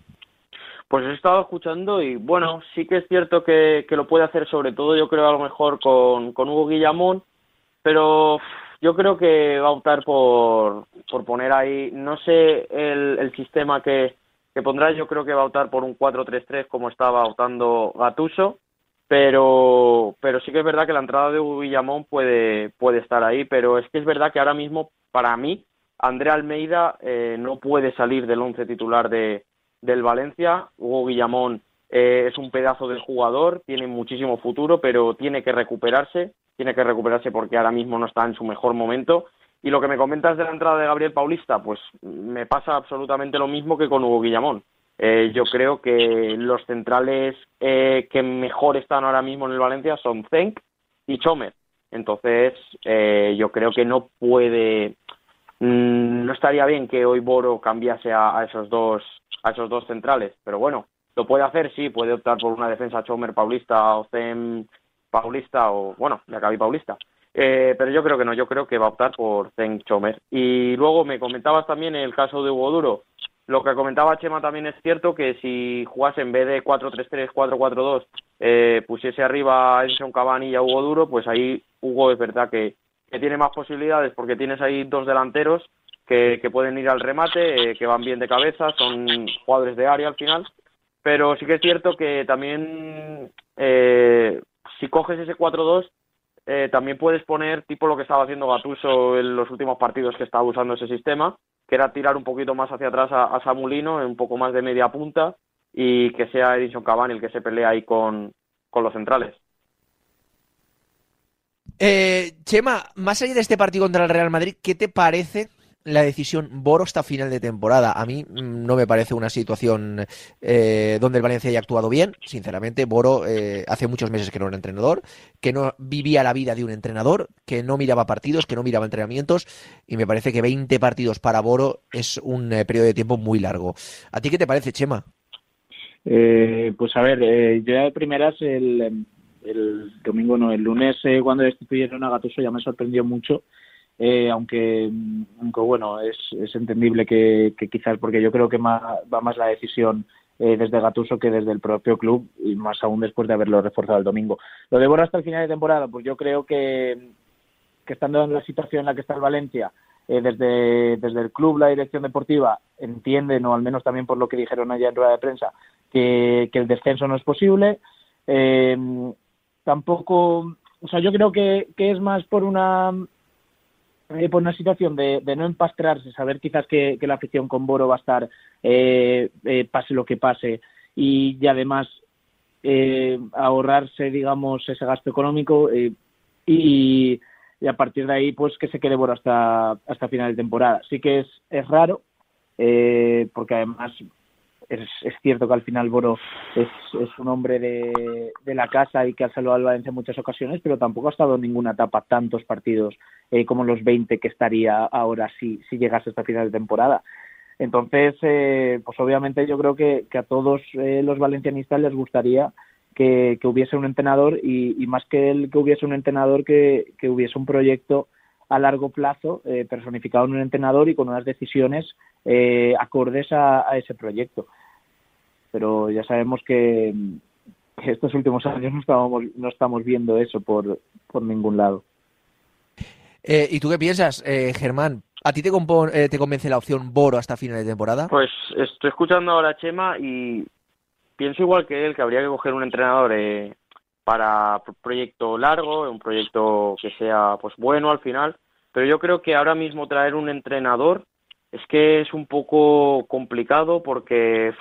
Pues he estado escuchando y bueno, sí que es cierto que, que lo puede hacer sobre todo yo creo a lo mejor con, con Hugo Guillamón, pero yo creo que va a optar por, por poner ahí, no sé el, el sistema que, que pondrá, yo creo que va a optar por un 4-3-3 como estaba optando Gatuso, pero, pero sí que es verdad que la entrada de Hugo Guillamón puede, puede estar ahí, pero es que es verdad que ahora mismo, para mí, André Almeida eh, no puede salir del once titular de, del Valencia. Hugo Guillamón eh, es un pedazo de jugador, tiene muchísimo futuro, pero tiene que recuperarse, tiene que recuperarse porque ahora mismo no está en su mejor momento. Y lo que me comentas de la entrada de Gabriel Paulista, pues me pasa absolutamente lo mismo que con Hugo Guillamón. Eh, yo creo que los centrales eh, que mejor están ahora mismo en el Valencia son Zenk y Chomer. Entonces, eh, yo creo que no puede, mm, no estaría bien que hoy Boro cambiase a, a esos dos, a esos dos centrales. Pero bueno, lo puede hacer, sí, puede optar por una defensa Chomer Paulista o Zen Paulista o, bueno, Acabí Paulista. Eh, pero yo creo que no, yo creo que va a optar por Zen Chomer. Y luego me comentabas también el caso de Hugo Duro. Lo que comentaba Chema también es cierto que si jugase en vez de 4-3-3, 4-4-2, eh, pusiese arriba a Edson Cavani y a Hugo Duro, pues ahí Hugo es verdad que, que tiene más posibilidades porque tienes ahí dos delanteros que, que pueden ir al remate, eh, que van bien de cabeza, son jugadores de área al final. Pero sí que es cierto que también eh, si coges ese 4-2, eh, también puedes poner tipo lo que estaba haciendo Gatuso en los últimos partidos que estaba usando ese sistema, que era tirar un poquito más hacia atrás a, a Samulino, un poco más de media punta, y que sea Edison Cavani el que se pelea ahí con, con los centrales. Eh, Chema, más allá de este partido contra el Real Madrid, ¿qué te parece la decisión Boro hasta final de temporada? A mí mm, no me parece una situación eh, donde el Valencia haya actuado bien. Sinceramente, Boro eh, hace muchos meses que no era entrenador, que no vivía la vida de un entrenador, que no miraba partidos, que no miraba entrenamientos, y me parece que 20 partidos para Boro es un eh, periodo de tiempo muy largo. ¿A ti qué te parece, Chema? Eh, pues a ver, eh, yo ya de primeras el, el domingo, no, el lunes cuando destituyeron a Gatuso ya me sorprendió mucho, eh, aunque, aunque bueno, es, es entendible que, quizás porque yo creo que más, va más la decisión eh, desde Gatuso que desde el propio club y más aún después de haberlo reforzado el domingo. Lo de Boro hasta el final de temporada, pues yo creo que, que estando en la situación en la que está el Valencia, eh, desde, desde el club, la dirección deportiva, entienden, o al menos también por lo que dijeron allá en rueda de prensa, que, el descenso no es posible. Eh, tampoco, o sea, yo creo que es más por una eh, por una situación de, de no empastrarse, saber quizás que, que la afición con Boro va a estar, eh, eh, pase lo que pase, y, y además eh, ahorrarse, digamos, ese gasto económico eh, y, y a partir de ahí, pues que se quede Boro hasta, hasta final de temporada. Sí que es, es raro, porque además es, cierto que al final Boro es, un hombre de, la casa y que ha salvado al Valencia en muchas ocasiones, pero tampoco ha estado en ninguna etapa tantos partidos eh, como los 20 que estaría ahora si, si llegase hasta final de temporada. Entonces, eh, pues obviamente yo creo que, a todos eh, los valencianistas les gustaría que, que hubiese un entrenador y, y, más que el que hubiese un entrenador, que, que hubiese un proyecto a largo plazo eh, personificado en un entrenador y con unas decisiones eh, acordes a, a, ese proyecto. Pero ya sabemos que, que estos últimos [laughs] años no estamos, no estamos viendo eso por, por ningún lado. Eh, ¿Y tú qué piensas, eh, Germán? ¿A ti te, eh, te, convence la opción Boro hasta final de temporada? Pues estoy escuchando ahora a Chema y pienso igual que él que habría que coger un entrenador eh, para proyecto largo, un proyecto que sea pues bueno al final, pero yo creo que ahora mismo traer un entrenador es que es un poco complicado porque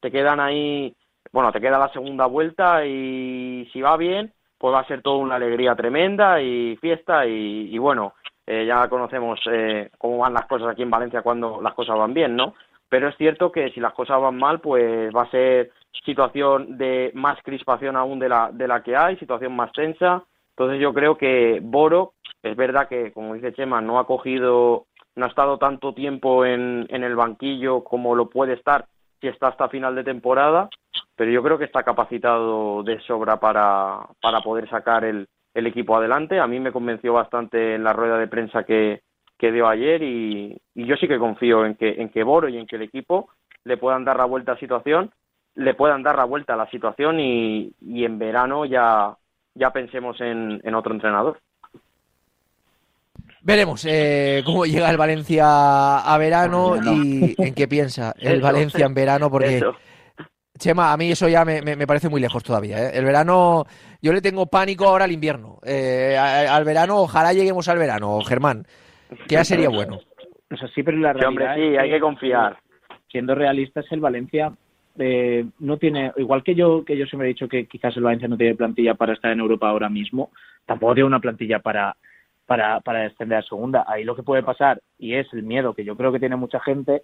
te quedan ahí, bueno, te queda la segunda vuelta y si va bien, pues va a ser toda una alegría tremenda y fiesta y, y bueno, eh, ya conocemos eh, cómo van las cosas aquí en Valencia cuando las cosas van bien, ¿no? Pero es cierto que si las cosas van mal, pues va a ser situación de más crispación aún de la, de la que hay, situación más tensa. Entonces yo creo que Boro, es verdad que, como dice Chema, no ha cogido, no ha estado tanto tiempo en, en el banquillo como lo puede estar si está hasta final de temporada, pero yo creo que está capacitado de sobra para, para poder sacar el, el equipo adelante. A mí me convenció bastante en la rueda de prensa que, que dio ayer y, y yo sí que confío en que, en que Boro y en que el equipo le puedan dar la vuelta a la situación, le puedan dar la vuelta a la situación y, y en verano ya, ya pensemos en, en otro entrenador. Veremos eh, cómo llega el Valencia a verano y en qué piensa [laughs] el Eso. Valencia en verano, porque Eso. Chema, a mí eso ya me, me- me parece muy lejos todavía. ¿eh? El verano, yo le tengo pánico ahora al invierno. Eh, al verano, ojalá lleguemos al verano, Germán, que ya sería bueno. O sea, sí, pero la Sí, realidad hombre, sí, hay que confiar. Siendo realistas, el Valencia eh, no tiene, igual que yo que yo siempre he dicho que quizás el Valencia no tiene plantilla para estar en Europa ahora mismo, tampoco tiene una plantilla para para, para descender a segunda. Ahí lo que puede pasar, y es el miedo que yo creo que tiene mucha gente,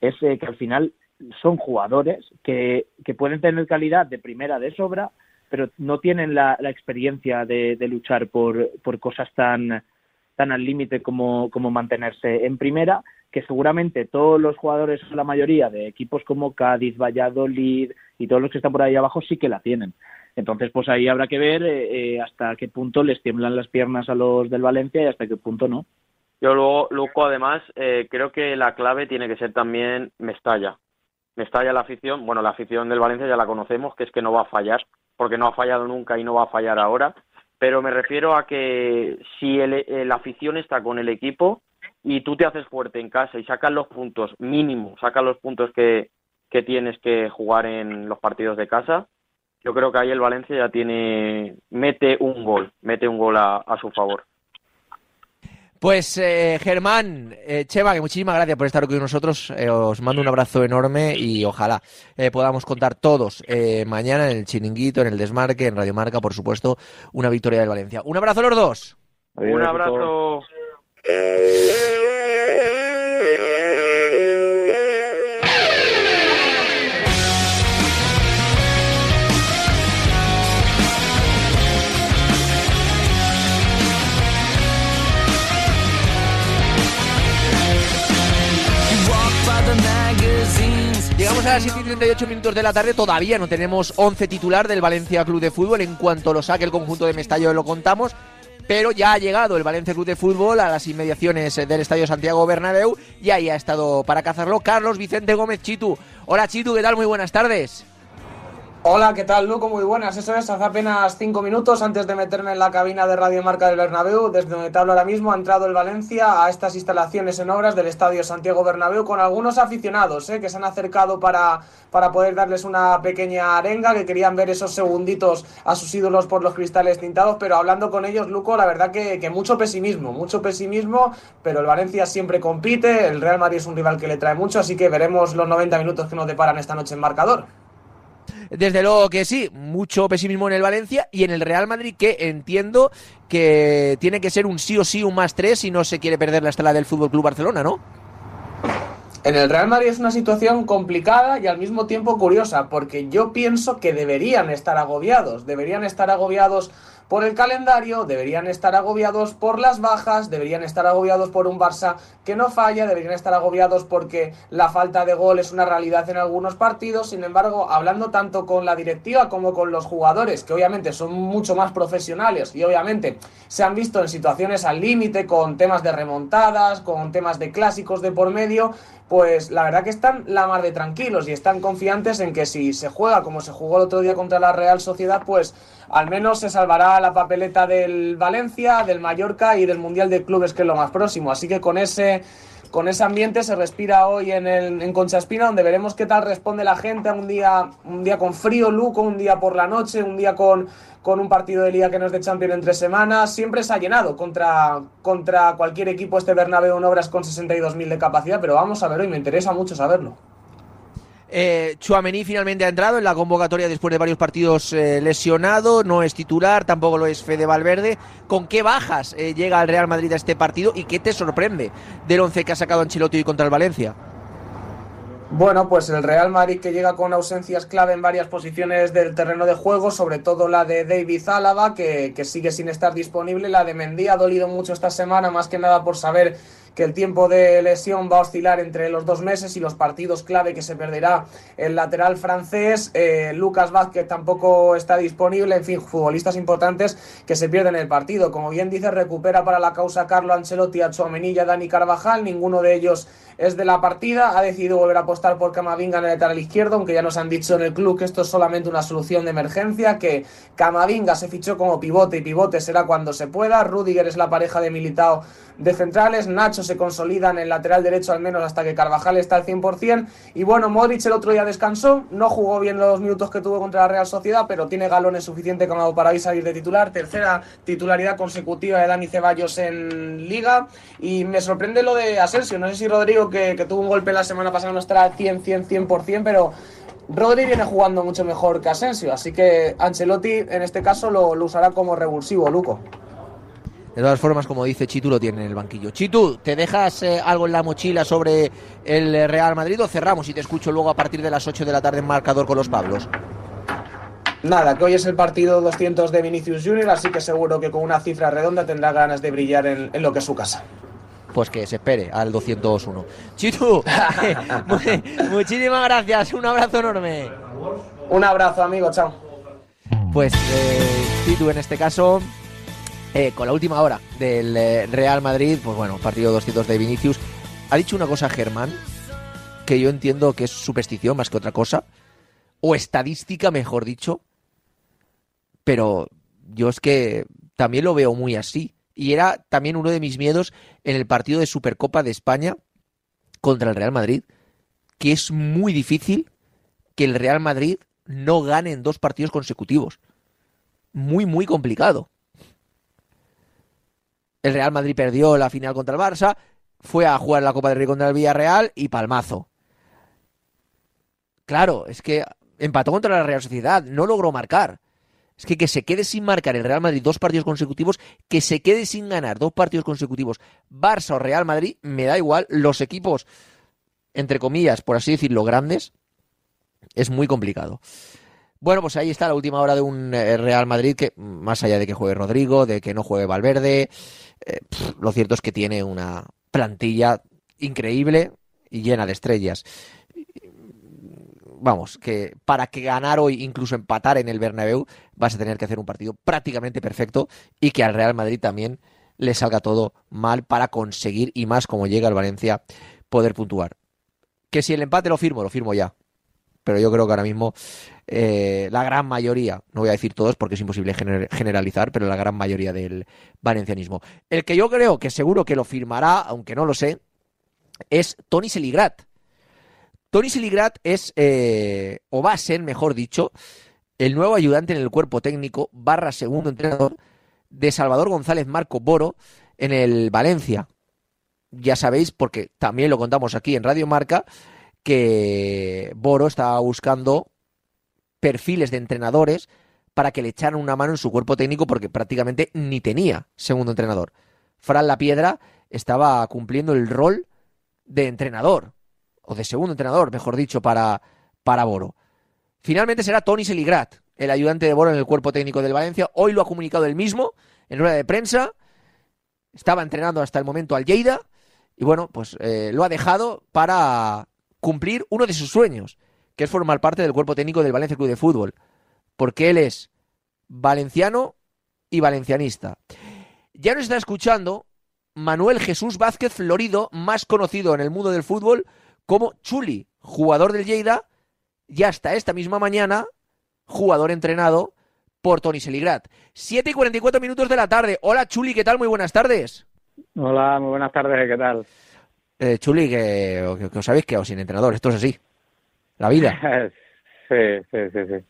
es eh, que al final son jugadores que, que pueden tener calidad de primera de sobra, pero no tienen la, la experiencia de, de luchar por, por cosas tan, tan al límite como, como mantenerse en primera, que seguramente todos los jugadores, la mayoría de equipos como Cádiz, Valladolid y todos los que están por ahí abajo sí que la tienen. Entonces, pues ahí habrá que ver eh, eh, hasta qué punto les tiemblan las piernas a los del Valencia y hasta qué punto no. Yo luego, Luco, además, eh, creo que la clave tiene que ser también Mestalla. Mestalla la afición, bueno, la afición del Valencia ya la conocemos, que es que no va a fallar, porque no ha fallado nunca y no va a fallar ahora, pero me refiero a que si eh, la afición está con el equipo y tú te haces fuerte en casa y sacas los puntos mínimo, sacas los puntos que, que tienes que jugar en los partidos de casa, yo creo que ahí el Valencia ya tiene, mete un gol, mete un gol a, a su favor. Pues eh, Germán, eh, Chema, que muchísimas gracias por estar aquí con nosotros. Eh, os mando un abrazo enorme y ojalá eh, podamos contar todos eh, mañana en el Chiringuito, en el Desmarque, en Radio Marca, por supuesto, una victoria del Valencia. Un abrazo a los dos. Un abrazo. Las 7 y 38 minutos de la tarde, todavía no tenemos 11 titular del Valencia Club de Fútbol. En cuanto lo saque el conjunto de Mestallo lo contamos. Pero ya ha llegado el Valencia Club de Fútbol a las inmediaciones del Estadio Santiago Bernabéu y ahí ha estado para cazarlo Carlos Vicente Gómez Chitu. Hola Chitu, ¿qué tal? Muy buenas tardes. Hola, ¿qué tal, Luco? Muy buenas. Eso es, hace apenas cinco minutos antes de meterme en la cabina de Radio Marca del Bernabéu, desde donde te hablo ahora mismo, ha entrado el Valencia a estas instalaciones en obras del Estadio Santiago Bernabéu con algunos aficionados ¿eh? que se han acercado para, para poder darles una pequeña arenga, que querían ver esos segunditos a sus ídolos por los cristales tintados, pero hablando con ellos, Luco, la verdad que, que mucho pesimismo, mucho pesimismo, pero el Valencia siempre compite, el Real Madrid es un rival que le trae mucho, así que veremos los 90 minutos que nos deparan esta noche en marcador. Desde luego que sí, mucho pesimismo en el Valencia y en el Real Madrid que entiendo que tiene que ser un sí o sí, un más tres si no se quiere perder la estela del Fútbol Club Barcelona, ¿no? En el Real Madrid es una situación complicada y al mismo tiempo curiosa, porque yo pienso que deberían estar agobiados, deberían estar agobiados por el calendario, deberían estar agobiados por las bajas, deberían estar agobiados por un Barça que no falla, deberían estar agobiados porque la falta de gol es una realidad en algunos partidos. Sin embargo, hablando tanto con la directiva como con los jugadores, que obviamente son mucho más profesionales y obviamente se han visto en situaciones al límite, con temas de remontadas, con temas de clásicos de por medio, pues la verdad que están la mar de tranquilos y están confiantes en que si se juega como se jugó el otro día contra la Real Sociedad, pues al menos se salvará la papeleta del Valencia, del Mallorca y del Mundial de Clubes, que es lo más próximo. Así que con ese, con ese ambiente se respira hoy en, el, en Concha Espina, donde veremos qué tal responde la gente un día, un día con frío, Luco, un día por la noche, un día con, con un partido de liga que no es de Champions en tres semanas. Siempre se ha llenado contra, contra cualquier equipo este Bernabéu en obras con 62.000 de capacidad, pero vamos a ver hoy, me interesa mucho saberlo. Eh, Chuamení finalmente ha entrado en la convocatoria después de varios partidos eh, lesionado, no es titular, tampoco lo es Fede Valverde. ¿Con qué bajas eh, llega el Real Madrid a este partido y qué te sorprende del once que ha sacado Ancelotti contra el Valencia? Bueno, pues el Real Madrid que llega con ausencias clave en varias posiciones del terreno de juego, sobre todo la de David Álava, que, que sigue sin estar disponible. La de Mendy ha dolido mucho esta semana, más que nada por saber que el tiempo de lesión va a oscilar entre los dos meses y los partidos clave que se perderá el lateral francés. Eh, Lucas Vázquez tampoco está disponible, en fin, futbolistas importantes que se pierden el partido. Como bien dice, recupera para la causa Carlo Ancelotti a Chouameni y a Dani Carvajal, ninguno de ellos es de la partida, ha decidido volver a apostar por Camavinga en el lateral izquierdo, aunque ya nos han dicho en el club que esto es solamente una solución de emergencia, que Camavinga se fichó como pivote y pivote será cuando se pueda, Rudiger es la pareja de Militao de centrales, Nacho se consolida en el lateral derecho al menos hasta que Carvajal está al 100%, y bueno, Modric el otro día descansó, no jugó bien los minutos que tuvo contra la Real Sociedad, pero tiene galones suficientes como para ir salir de titular, tercera titularidad consecutiva de Dani Ceballos en Liga, y me sorprende lo de Asensio, no sé si Rodrigo que, que tuvo un golpe la semana pasada no estará al 100, 100, 100%, pero Rodri viene jugando mucho mejor que Asensio, así que Ancelotti en este caso lo, lo usará como revulsivo, Luco. De todas formas, como dice Chitu, lo tiene en el banquillo. Chitu, ¿te dejas eh, algo en la mochila sobre el Real Madrid o cerramos y te escucho luego a partir de las 8 de la tarde en marcador con los Pablos? Nada, que hoy es el partido 200 de Vinicius Junior, así que seguro que con una cifra redonda tendrá ganas de brillar en, en lo que es su casa. Pues que se espere al 201. Chitu, [laughs] [laughs] mu- muchísimas gracias, un abrazo enorme. Un abrazo, amigo, chao. Pues eh, Chitu en este caso, eh, con la última hora del eh, Real Madrid, pues bueno, partido 200 de Vinicius, ha dicho una cosa Germán que yo entiendo que es superstición más que otra cosa, o estadística, mejor dicho, pero yo es que también lo veo muy así. Y era también uno de mis miedos en el partido de Supercopa de España contra el Real Madrid, que es muy difícil que el Real Madrid no gane en dos partidos consecutivos. Muy, muy complicado. El Real Madrid perdió la final contra el Barça, fue a jugar la Copa del Rey contra el Villarreal y palmazo. Claro, es que empató contra la Real Sociedad, no logró marcar. Es que que se quede sin marcar el Real Madrid dos partidos consecutivos, que se quede sin ganar dos partidos consecutivos, Barça o Real Madrid, me da igual, los equipos, entre comillas, por así decirlo, grandes, es muy complicado. Bueno, pues ahí está la última hora de un eh, Real Madrid que, más allá de que juegue Rodrigo, de que no juegue Valverde, eh, lo cierto es que tiene una plantilla increíble y llena de estrellas. Vamos, que para que ganar hoy, incluso empatar en el Bernabéu, vas a tener que hacer un partido prácticamente perfecto y que al Real Madrid también le salga todo mal para conseguir, y más como llega el Valencia, poder puntuar. Que si el empate lo firmo, lo firmo ya. Pero yo creo que ahora mismo eh, la gran mayoría, no voy a decir todos porque es imposible gener- generalizar, pero la gran mayoría del valencianismo. El que yo creo que seguro que lo firmará, aunque no lo sé, es Tony Seligrat. Tony Seligrat es, eh, o va a ser, mejor dicho, el nuevo ayudante en el cuerpo técnico, barra segundo entrenador, de Salvador González Marco Boro en el Valencia. Ya sabéis, porque también lo contamos aquí en Radio Marca, que Boro estaba buscando perfiles de entrenadores para que le echaran una mano en su cuerpo técnico porque prácticamente ni tenía segundo entrenador. Fran La Piedra estaba cumpliendo el rol de entrenador, o de segundo entrenador, mejor dicho, para, para Boro. Finalmente será Tony Seligrat, el ayudante de Boro en el cuerpo técnico del Valencia. Hoy lo ha comunicado él mismo en rueda de prensa. Estaba entrenando hasta el momento al Lleida y bueno, pues eh, lo ha dejado para cumplir uno de sus sueños, que es formar parte del cuerpo técnico del Valencia Club de Fútbol, porque él es valenciano y valencianista. Ya nos está escuchando Manuel Jesús Vázquez Florido, más conocido en el mundo del fútbol como Chuli, jugador del Lleida, y hasta esta misma mañana, jugador entrenado por Tony Seligrat. 7 y 44 minutos de la tarde. Hola Chuli, ¿qué tal? Muy buenas tardes. Hola, muy buenas tardes, ¿qué tal? Eh, Chuli, que, que- que os habéis quedado sin entrenador, esto es así. La vida. [laughs] sí, sí, sí, sí.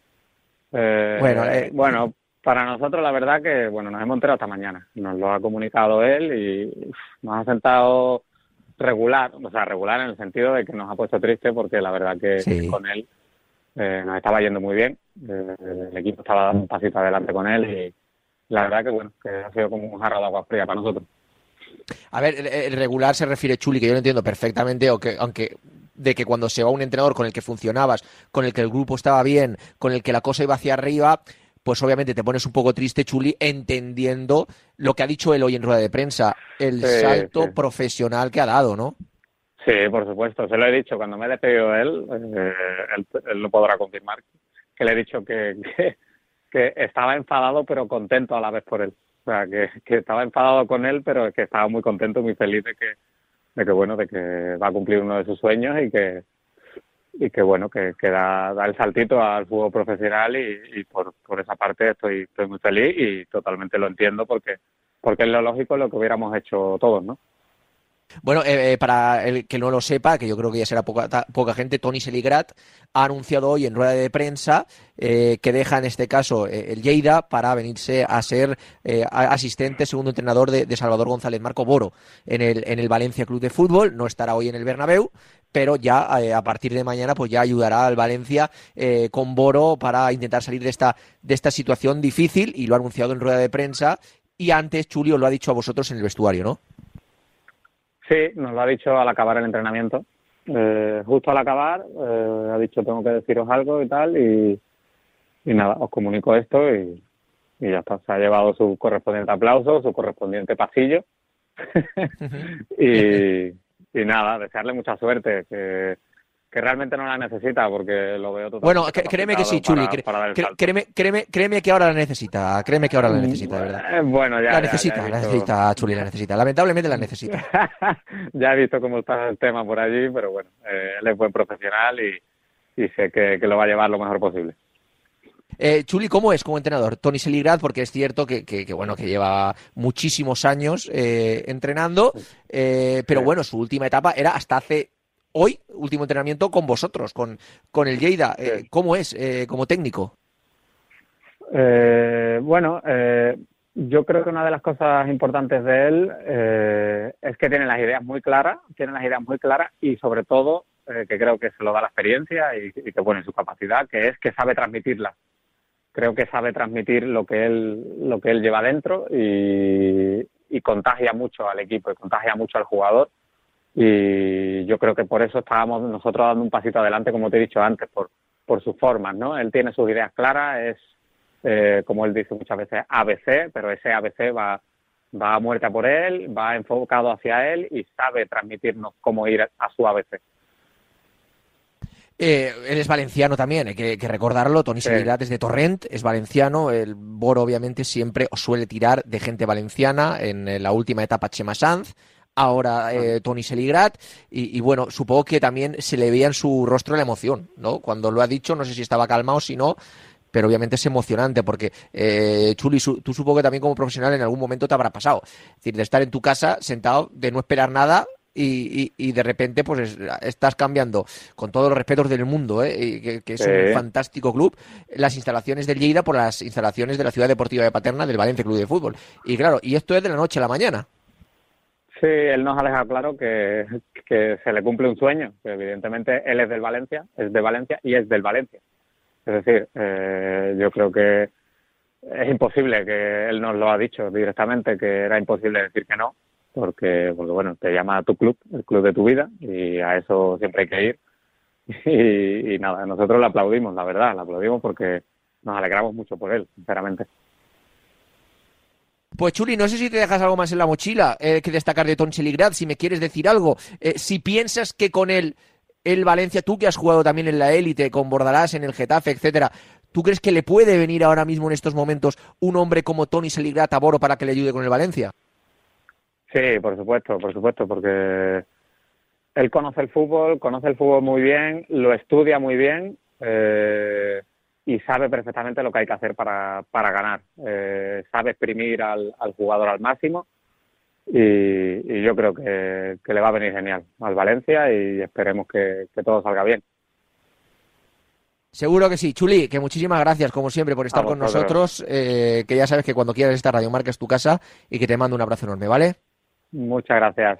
Eh, Bueno, eh, bueno, para nosotros la verdad que, bueno, nos hemos enterado esta mañana. Nos lo ha comunicado él y uf, nos ha sentado regular, o sea, regular en el sentido de que nos ha puesto triste porque la verdad que Sí. con él eh, nos estaba yendo muy bien, eh, el equipo estaba dando un pasito adelante con él y la verdad que bueno, que ha sido como un jarro de agua fría para nosotros. A ver, el, regular se refiere Chuli, que yo lo entiendo perfectamente, o que, aunque de que cuando se va un entrenador con el que funcionabas, con el que el grupo estaba bien, con el que la cosa iba hacia arriba, pues obviamente te pones un poco triste, Chuli, entendiendo lo que ha dicho él hoy en rueda de prensa, el Sí, salto sí. profesional que ha dado, ¿no? Sí, por supuesto, se lo he dicho cuando me he despedido de él, eh, él, él lo podrá confirmar, que le he dicho que, que, que estaba enfadado pero contento a la vez por él. O sea, que, estaba enfadado con él, pero que estaba muy contento, muy feliz de que, de que bueno, de que va a cumplir uno de sus sueños y que y que bueno, que, que da, da el saltito al fútbol profesional y, y por, por esa parte estoy, estoy muy feliz y totalmente lo entiendo porque porque es lo lógico lo que hubiéramos hecho todos, ¿no? Bueno, eh, eh, para el que no lo sepa, que yo creo que ya será poca, ta- poca gente, Tony Seligrat ha anunciado hoy en rueda de prensa eh, que deja en este caso eh, el Lleida para venirse a ser eh, asistente, segundo entrenador de, Salvador González Marco Boro en el, en el Valencia Club de Fútbol. No estará hoy en el Bernabéu, pero ya a partir de mañana pues ya ayudará al Valencia eh, con Boro para intentar salir de esta, de esta situación difícil y lo ha anunciado en rueda de prensa. Y antes Chulio lo ha dicho a vosotros en el vestuario, ¿no? Sí, nos lo ha dicho al acabar el entrenamiento. Eh, justo al acabar, eh, ha dicho tengo que deciros algo y tal, y, y nada, os comunico esto y, y ya está. Se ha llevado su correspondiente aplauso, su correspondiente pasillo. [laughs] y, y nada, desearle mucha suerte, que, que realmente no la necesita porque lo veo totalmente Bueno, créeme que sí, Chuli. para- para créeme, créeme, créeme que ahora la necesita. Créeme que ahora la necesita, de verdad. Eh, bueno, ya, La ya- ya necesita, la visto- necesita, Chuli, la necesita. Lamentablemente la necesita. [laughs] ya he visto cómo está el tema por allí, pero bueno, eh, él es buen profesional y, y sé que, que lo va a llevar lo mejor posible. Eh, Chuli, ¿cómo es como entrenador? Tony Seligrat, porque es cierto que, que- que, bueno, que lleva muchísimos años eh, entrenando, eh, pero bueno, su última etapa era hasta hace hoy, último entrenamiento con vosotros, con, con el Lleida. Eh. ¿Cómo es eh, como técnico? Eh, bueno, eh, yo creo que una de las cosas importantes de él eh, es que tiene las ideas muy claras, tiene las ideas muy claras y sobre todo que creo que se lo da la experiencia y, y que bueno, y su capacidad, que es que sabe transmitirlas. Creo que sabe transmitir lo que él lo que él lleva dentro y, y contagia mucho al equipo y contagia mucho al jugador y yo creo que por eso estábamos nosotros dando un pasito adelante, como te he dicho antes, por por sus formas, ¿no? Él tiene sus ideas claras, es eh, como él dice muchas veces, ABC, pero ese ABC va, va a muerte a por él, va enfocado hacia él y sabe transmitirnos cómo ir a su ABC. Eh, él es valenciano también, hay que, que recordarlo. Tony Sí. Seligrat es de Torrent, es valenciano. El Boro, obviamente, siempre suele tirar de gente valenciana. En la última etapa, Chema Sanz. Ahora eh, Tony Seligrat. Y, y bueno, supongo que también se le veía en su rostro la emoción, ¿no? Cuando lo ha dicho, no sé si estaba calmado o si no. Pero obviamente es emocionante porque, eh, Chuli, su- tú supongo que también como profesional en algún momento te habrá pasado. Es decir, de estar en tu casa sentado, de no esperar nada y, y- y de repente pues es- estás cambiando, con todos los respetos del mundo, ¿eh? y que, que es Sí. un fantástico club, las instalaciones del Lleida por las instalaciones de la Ciudad Deportiva de Paterna del Valencia Club de Fútbol. Y claro, y esto es de la noche a la mañana. Sí, él nos ha dejado claro que, se le cumple un sueño, que evidentemente él es del Valencia, es de Valencia y es del Valencia. Es decir, eh, yo creo que es imposible que él nos lo ha dicho directamente, que era imposible decir que no, porque, porque bueno, te llama a tu club, el club de tu vida, y a eso siempre hay que ir. [laughs] Y, y nada, nosotros le aplaudimos, la verdad, le aplaudimos porque nos alegramos mucho por él, sinceramente. Pues Chuli, no sé si te dejas algo más en la mochila eh, que destacar de Ton Seligrat, si me quieres decir algo. Eh, si piensas que con él, el Valencia, tú que has jugado también en la élite, con Bordalás en el Getafe, etcétera, ¿tú crees que le puede venir ahora mismo en estos momentos un hombre como Tony Seligrat a Boro para que le ayude con el Valencia? Sí, por supuesto, por supuesto, porque él conoce el fútbol, conoce el fútbol muy bien, lo estudia muy bien eh, y sabe perfectamente lo que hay que hacer para, para ganar. Eh, sabe exprimir al, al jugador al máximo y, y yo creo que, que le va a venir genial al Valencia y esperemos que, que todo salga bien. Seguro que sí. Chuli, que muchísimas gracias, como siempre, por estar con nosotros. eh, que ya sabes que cuando quieras esta Radio Marca es tu casa y que te mando un abrazo enorme, ¿vale? Muchas gracias.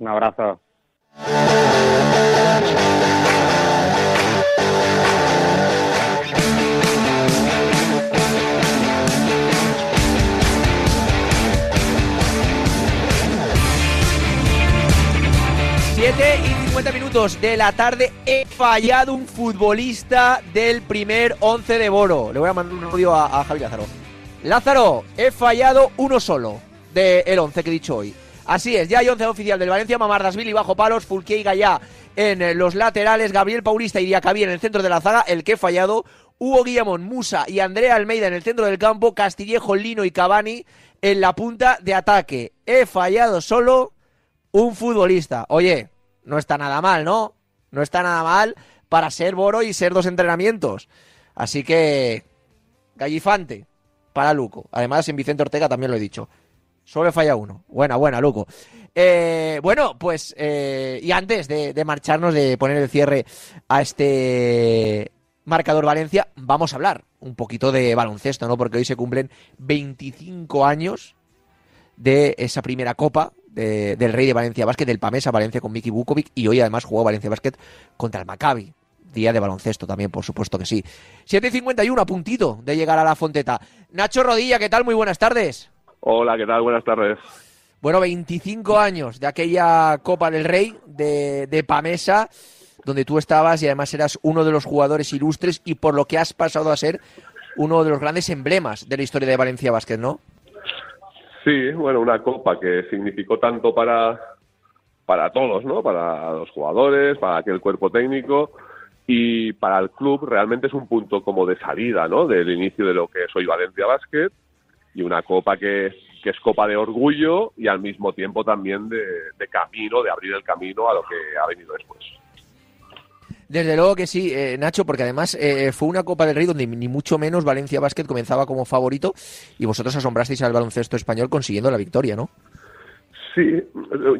Un abrazo. Y 50 minutos de la tarde he fallado un futbolista del primer 11 de Boro. Le voy a mandar un audio a, a Javi Lázaro. Lázaro, he fallado uno solo del 11 que he dicho hoy. Así es, ya hay 11 oficial del Valencia, Mamardasvili bajo palos, Fulquier y Gallá en eh, los laterales, Gabriel Paulista y Diacabí en el centro de la zaga, el que he fallado, Hugo Guillamón, Musa y Andrea Almeida en el centro del campo, Castillejo, Lino y Cavani en la punta de ataque. He fallado solo un futbolista. Oye, no está nada mal, ¿no? No está nada mal para ser Boro y ser dos entrenamientos. Así que, gallifante para Luco. Además, en Vicente Ortega también lo he dicho. Solo falla uno. Buena, buena, Luco. Eh, bueno, pues, eh, y antes de, de marcharnos, de poner el cierre a este marcador Valencia, vamos a hablar un poquito de baloncesto, ¿no? Porque hoy se cumplen 25 años de esa primera copa de- del Rey de Valencia Basket, del Pamesa Valencia con Miki Bukovic, y hoy además jugó Valencia Basket contra el Maccabi. Día de baloncesto también, por supuesto que sí. 7.51, a puntito de llegar a la Fonteta. Nacho Rodilla, ¿qué tal? Muy buenas tardes. Hola, ¿qué tal? Buenas tardes. Bueno, 25 años de aquella Copa del Rey de, de Pamesa, donde tú estabas y además eras uno de los jugadores ilustres y por lo que has pasado a ser uno de los grandes emblemas de la historia de Valencia Basket, ¿no? Sí, bueno, una copa que significó tanto para, para todos, ¿no? Para los jugadores, para aquel cuerpo técnico y para el club realmente es un punto como de salida, ¿no? Del inicio de lo que es hoy Valencia Basket y una copa que, que es copa de orgullo y al mismo tiempo también de camino, de abrir el camino a lo que ha venido después. Desde luego que sí, eh, Nacho, porque además eh, fue una Copa del Rey donde ni mucho menos Valencia Basket comenzaba como favorito y vosotros asombrasteis al baloncesto español consiguiendo la victoria, ¿no? Sí,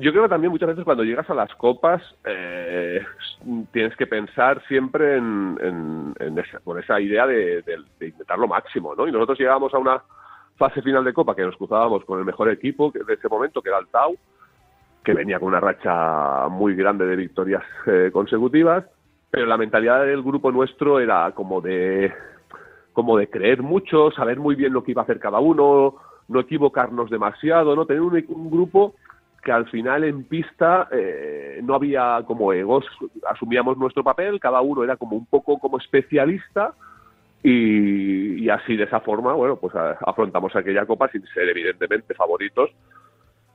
yo creo que también muchas veces cuando llegas a las copas eh, tienes que pensar siempre en, esa, con esa idea de, de- de intentar lo máximo, ¿no? Y nosotros llegábamos a una fase final de copa que nos cruzábamos con el mejor equipo de ese momento, que era el Tau, que venía con una racha muy grande de victorias eh, consecutivas, pero la mentalidad del grupo nuestro era como de como de creer mucho, saber muy bien lo que iba a hacer cada uno, no equivocarnos demasiado, no tener un, un grupo que al final en pista eh, no había como egos, asumíamos nuestro papel, cada uno era como un poco como especialista y, así de esa forma, bueno, pues afrontamos aquella copa sin ser evidentemente favoritos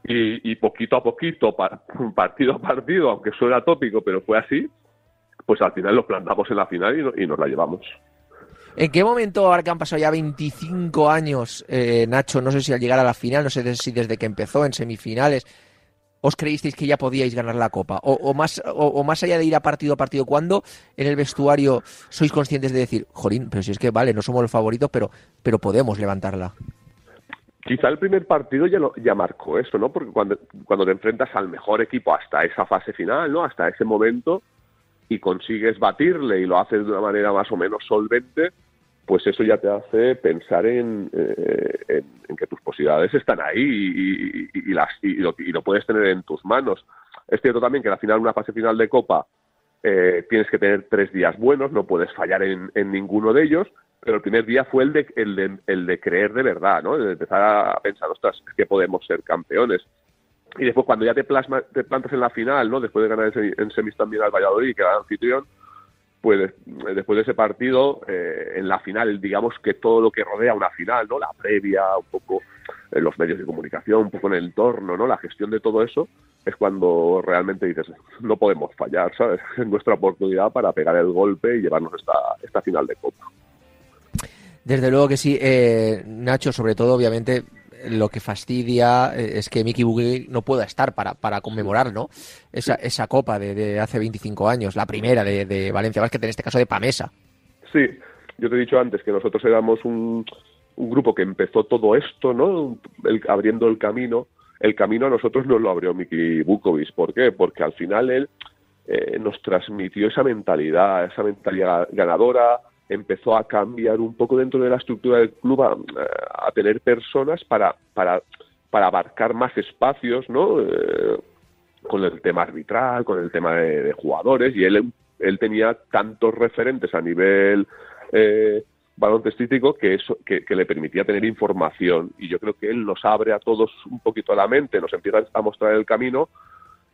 y, y poquito a poquito, pa- [laughs] partido a partido, aunque suena tópico, pero fue así, pues al final los plantamos en la final y, no- y nos la llevamos. ¿En qué momento, ahora que han pasado ya 25 años, eh, Nacho, no sé si al llegar a la final, no sé si desde que empezó en semifinales, os creísteis que ya podíais ganar la Copa? O, o más, o, o más allá de ir a partido a partido, ¿cuándo en el vestuario sois conscientes de decir, Jorín, pero si es que vale, no somos los favoritos, pero, pero podemos levantarla? Quizá el primer partido ya, lo, ya marcó eso, ¿no? Porque cuando, cuando te enfrentas al mejor equipo hasta esa fase final, ¿no? Hasta ese momento y consigues batirle y lo haces de una manera más o menos solvente, pues eso ya te hace pensar en, eh, en, que tus posibilidades están ahí y, las, y, lo, y lo puedes tener en tus manos. Es cierto también que al final, una fase final de Copa, eh, tienes que tener tres días buenos, no puedes fallar en, en ninguno de ellos, pero el primer día fue el de, el de, el de creer de verdad, ¿no? De empezar a pensar, ostras, que podemos ser campeones. Y después, cuando ya te, plasma, te plantas en la final, ¿no? Después de ganar en, semi- en semis también al Valladolid y quedar anfitrión, pues des- después de ese partido, eh, en la final, digamos que todo lo que rodea una final, ¿no? La previa, un poco eh, los medios de comunicación, un poco en el entorno, ¿no? La gestión de todo eso, es cuando realmente dices, no podemos fallar, ¿sabes? [laughs] Es nuestra oportunidad para pegar el golpe y llevarnos esta, esta final de Copa. Desde luego que sí, eh, Nacho, sobre todo, obviamente, lo que fastidia eh, es que Mickey Boogie no pueda estar para, para conmemorar, ¿no? Esa, esa copa de, hace 25 años, la primera de, Valencia Basket, en este caso de Pamesa. Sí, yo te he dicho antes que nosotros éramos un, un grupo que empezó todo esto, ¿no? El- abriendo el camino. El camino a nosotros nos lo abrió Miki Bukovic. ¿Por qué? Porque al final él eh, nos transmitió esa mentalidad, esa mentalidad ganadora, empezó a cambiar un poco dentro de la estructura del club, a, tener personas para, para, para abarcar más espacios, ¿no? Eh, con el tema arbitral, con el tema de, de jugadores, y él, él tenía tantos referentes a nivel eh, baloncestístico que, eso, que, que le permitía tener información. Y yo creo que él nos abre a todos un poquito la mente, nos empieza a mostrar el camino.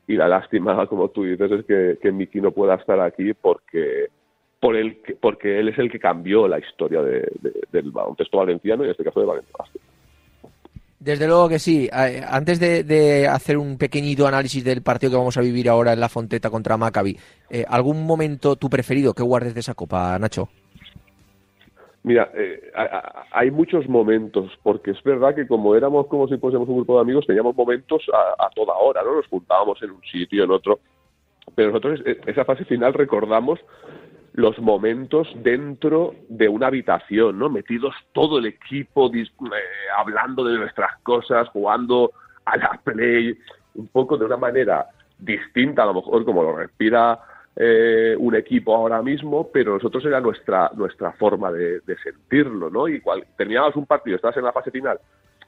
Y la lástima, como tú dices, es que, que Miki no pueda estar aquí porque, por el, que- porque él es el que cambió la historia de, de- del baloncesto valenciano y en este caso de Valencia Basket. Desde luego que sí. Antes de, de hacer un pequeñito análisis del partido que vamos a vivir ahora en la Fonteta contra Maccabi, eh, ¿algún momento tu preferido que guardes de esa copa, Nacho? Mira, eh, hay muchos momentos, porque es verdad que como éramos como si fuésemos un grupo de amigos, teníamos momentos a, a toda hora, ¿no? Nos juntábamos en un sitio, en otro. Pero nosotros, eh, esa fase final, recordamos los momentos dentro de una habitación, ¿no? Metidos todo el equipo, eh, hablando de nuestras cosas, jugando a la play, un poco de una manera distinta, a lo mejor como lo respira eh, un equipo ahora mismo, pero nosotros era nuestra nuestra forma de, de sentirlo, ¿no? Igual teníamos un partido, estabas en la fase final,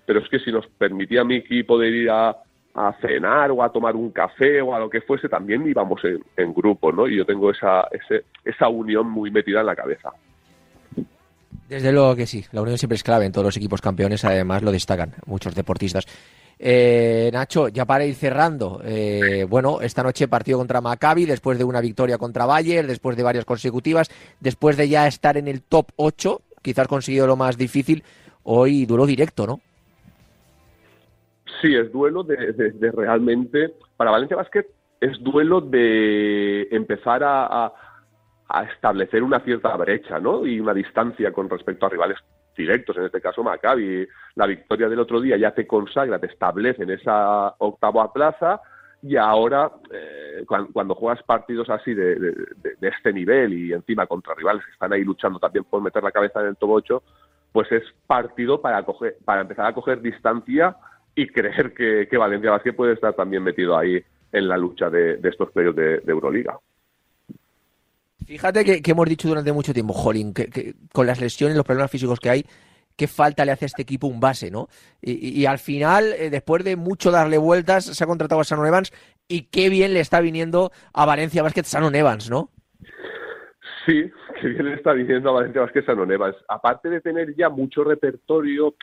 pero es que si nos permitía Miki poder ir a, a cenar o a tomar un café o a lo que fuese, también íbamos en, en grupo, ¿no? Y yo tengo esa, ese- esa unión muy metida en la cabeza. Desde luego que sí. La unión siempre es clave en todos los equipos campeones. Además, lo destacan muchos deportistas. Eh, Nacho, ya para ir cerrando, eh, bueno, esta noche partido contra Maccabi, después de una victoria contra Bayern, después de varias consecutivas, después de ya estar en el top 8, quizás conseguido lo más difícil, hoy duelo directo, ¿no? Sí, es duelo de, realmente. Para Valencia Basket es duelo de empezar a, establecer una cierta brecha, ¿no? Y una distancia con respecto a rivales directos, en este caso Maccabi. La victoria del otro día ya te consagra, te establece en esa octava plaza. Y ahora, eh, cuan- cuando, juegas partidos así de- de este nivel y encima contra rivales que están ahí luchando también por meter la cabeza en el top 8, pues es partido para, coger, para empezar a coger distancia y creer que, que Valencia Basket puede estar también metido ahí en la lucha de, de estos playoffs de, de Euroliga. Fíjate que, que hemos dicho durante mucho tiempo, Jolín, que, que con las lesiones, los problemas físicos que hay, qué falta le hace a este equipo un base, ¿no? Y, y- y al final, eh, después de mucho darle vueltas, se ha contratado a Shannon Evans y qué bien le está viniendo a Valencia Basket Shannon Evans, ¿no? Sí, que bien le está diciendo a Valencia Vázquez San Evans. Aparte de tener ya mucho repertorio,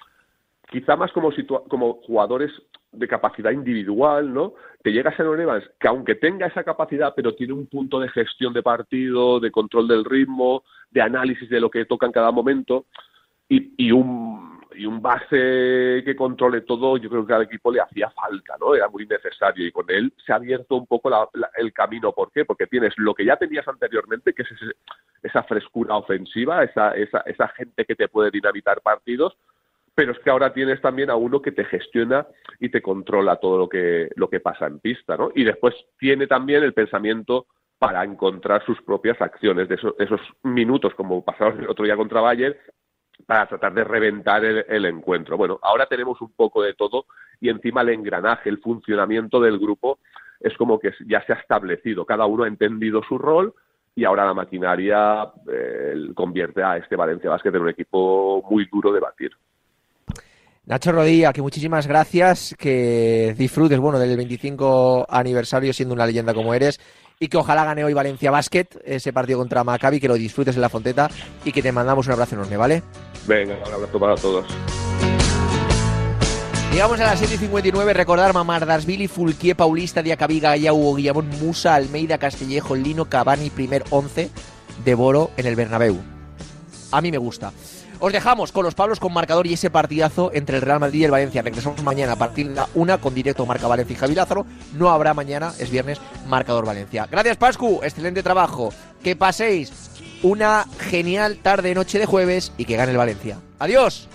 quizá más como, como jugadores de capacidad individual, ¿no? Te llega San Evans, que aunque tenga esa capacidad, pero tiene un punto de gestión de partido, de control del ritmo, de análisis de lo que toca en cada momento, y, y un y un base que controle todo, yo creo que al equipo le hacía falta, ¿no? Era muy necesario y con él se ha abierto un poco la- la- el camino. ¿Por qué? Porque tienes lo que ya tenías anteriormente, que es ese- esa frescura ofensiva, esa, esa, esa gente que te puede dinamitar partidos, pero es que ahora tienes también a uno que te gestiona y te controla todo lo que, lo que pasa en pista, ¿no? Y después tiene también el pensamiento para encontrar sus propias acciones de esos, minutos, como pasaron el otro día contra Bayern, para tratar de reventar el, el encuentro. Bueno, ahora tenemos un poco de todo y encima el engranaje, el funcionamiento del grupo es como que ya se ha establecido, cada uno ha entendido su rol y ahora la maquinaria eh, convierte a este Valencia Basket en un equipo muy duro de batir. Nacho Rodilla, que muchísimas gracias, que disfrutes bueno del 25 aniversario siendo una leyenda como eres y que ojalá gane hoy Valencia Basket ese partido contra Maccabi, que lo disfrutes en la Fonteta y que te mandamos un abrazo enorme, ¿vale? Venga, un abrazo para todos. Llegamos a las 7.59, recordar Mamardasvili, Fulquier, Paulista, Diacabiga, Hugo Guillamón, Musa, Almeida, Castillejo, Lino, Cavani, primer 11 de Boro en el Bernabéu. A mí me gusta. Os dejamos con los Pablos con marcador y ese partidazo entre el Real Madrid y el Valencia. Regresamos mañana a partir de la una con directo Marca Valencia y Javi Lázaro. No habrá mañana, es viernes, marcador Valencia. Gracias, Pascu. Excelente trabajo. Que paséis una genial tarde-noche de jueves y que gane el Valencia. Adiós.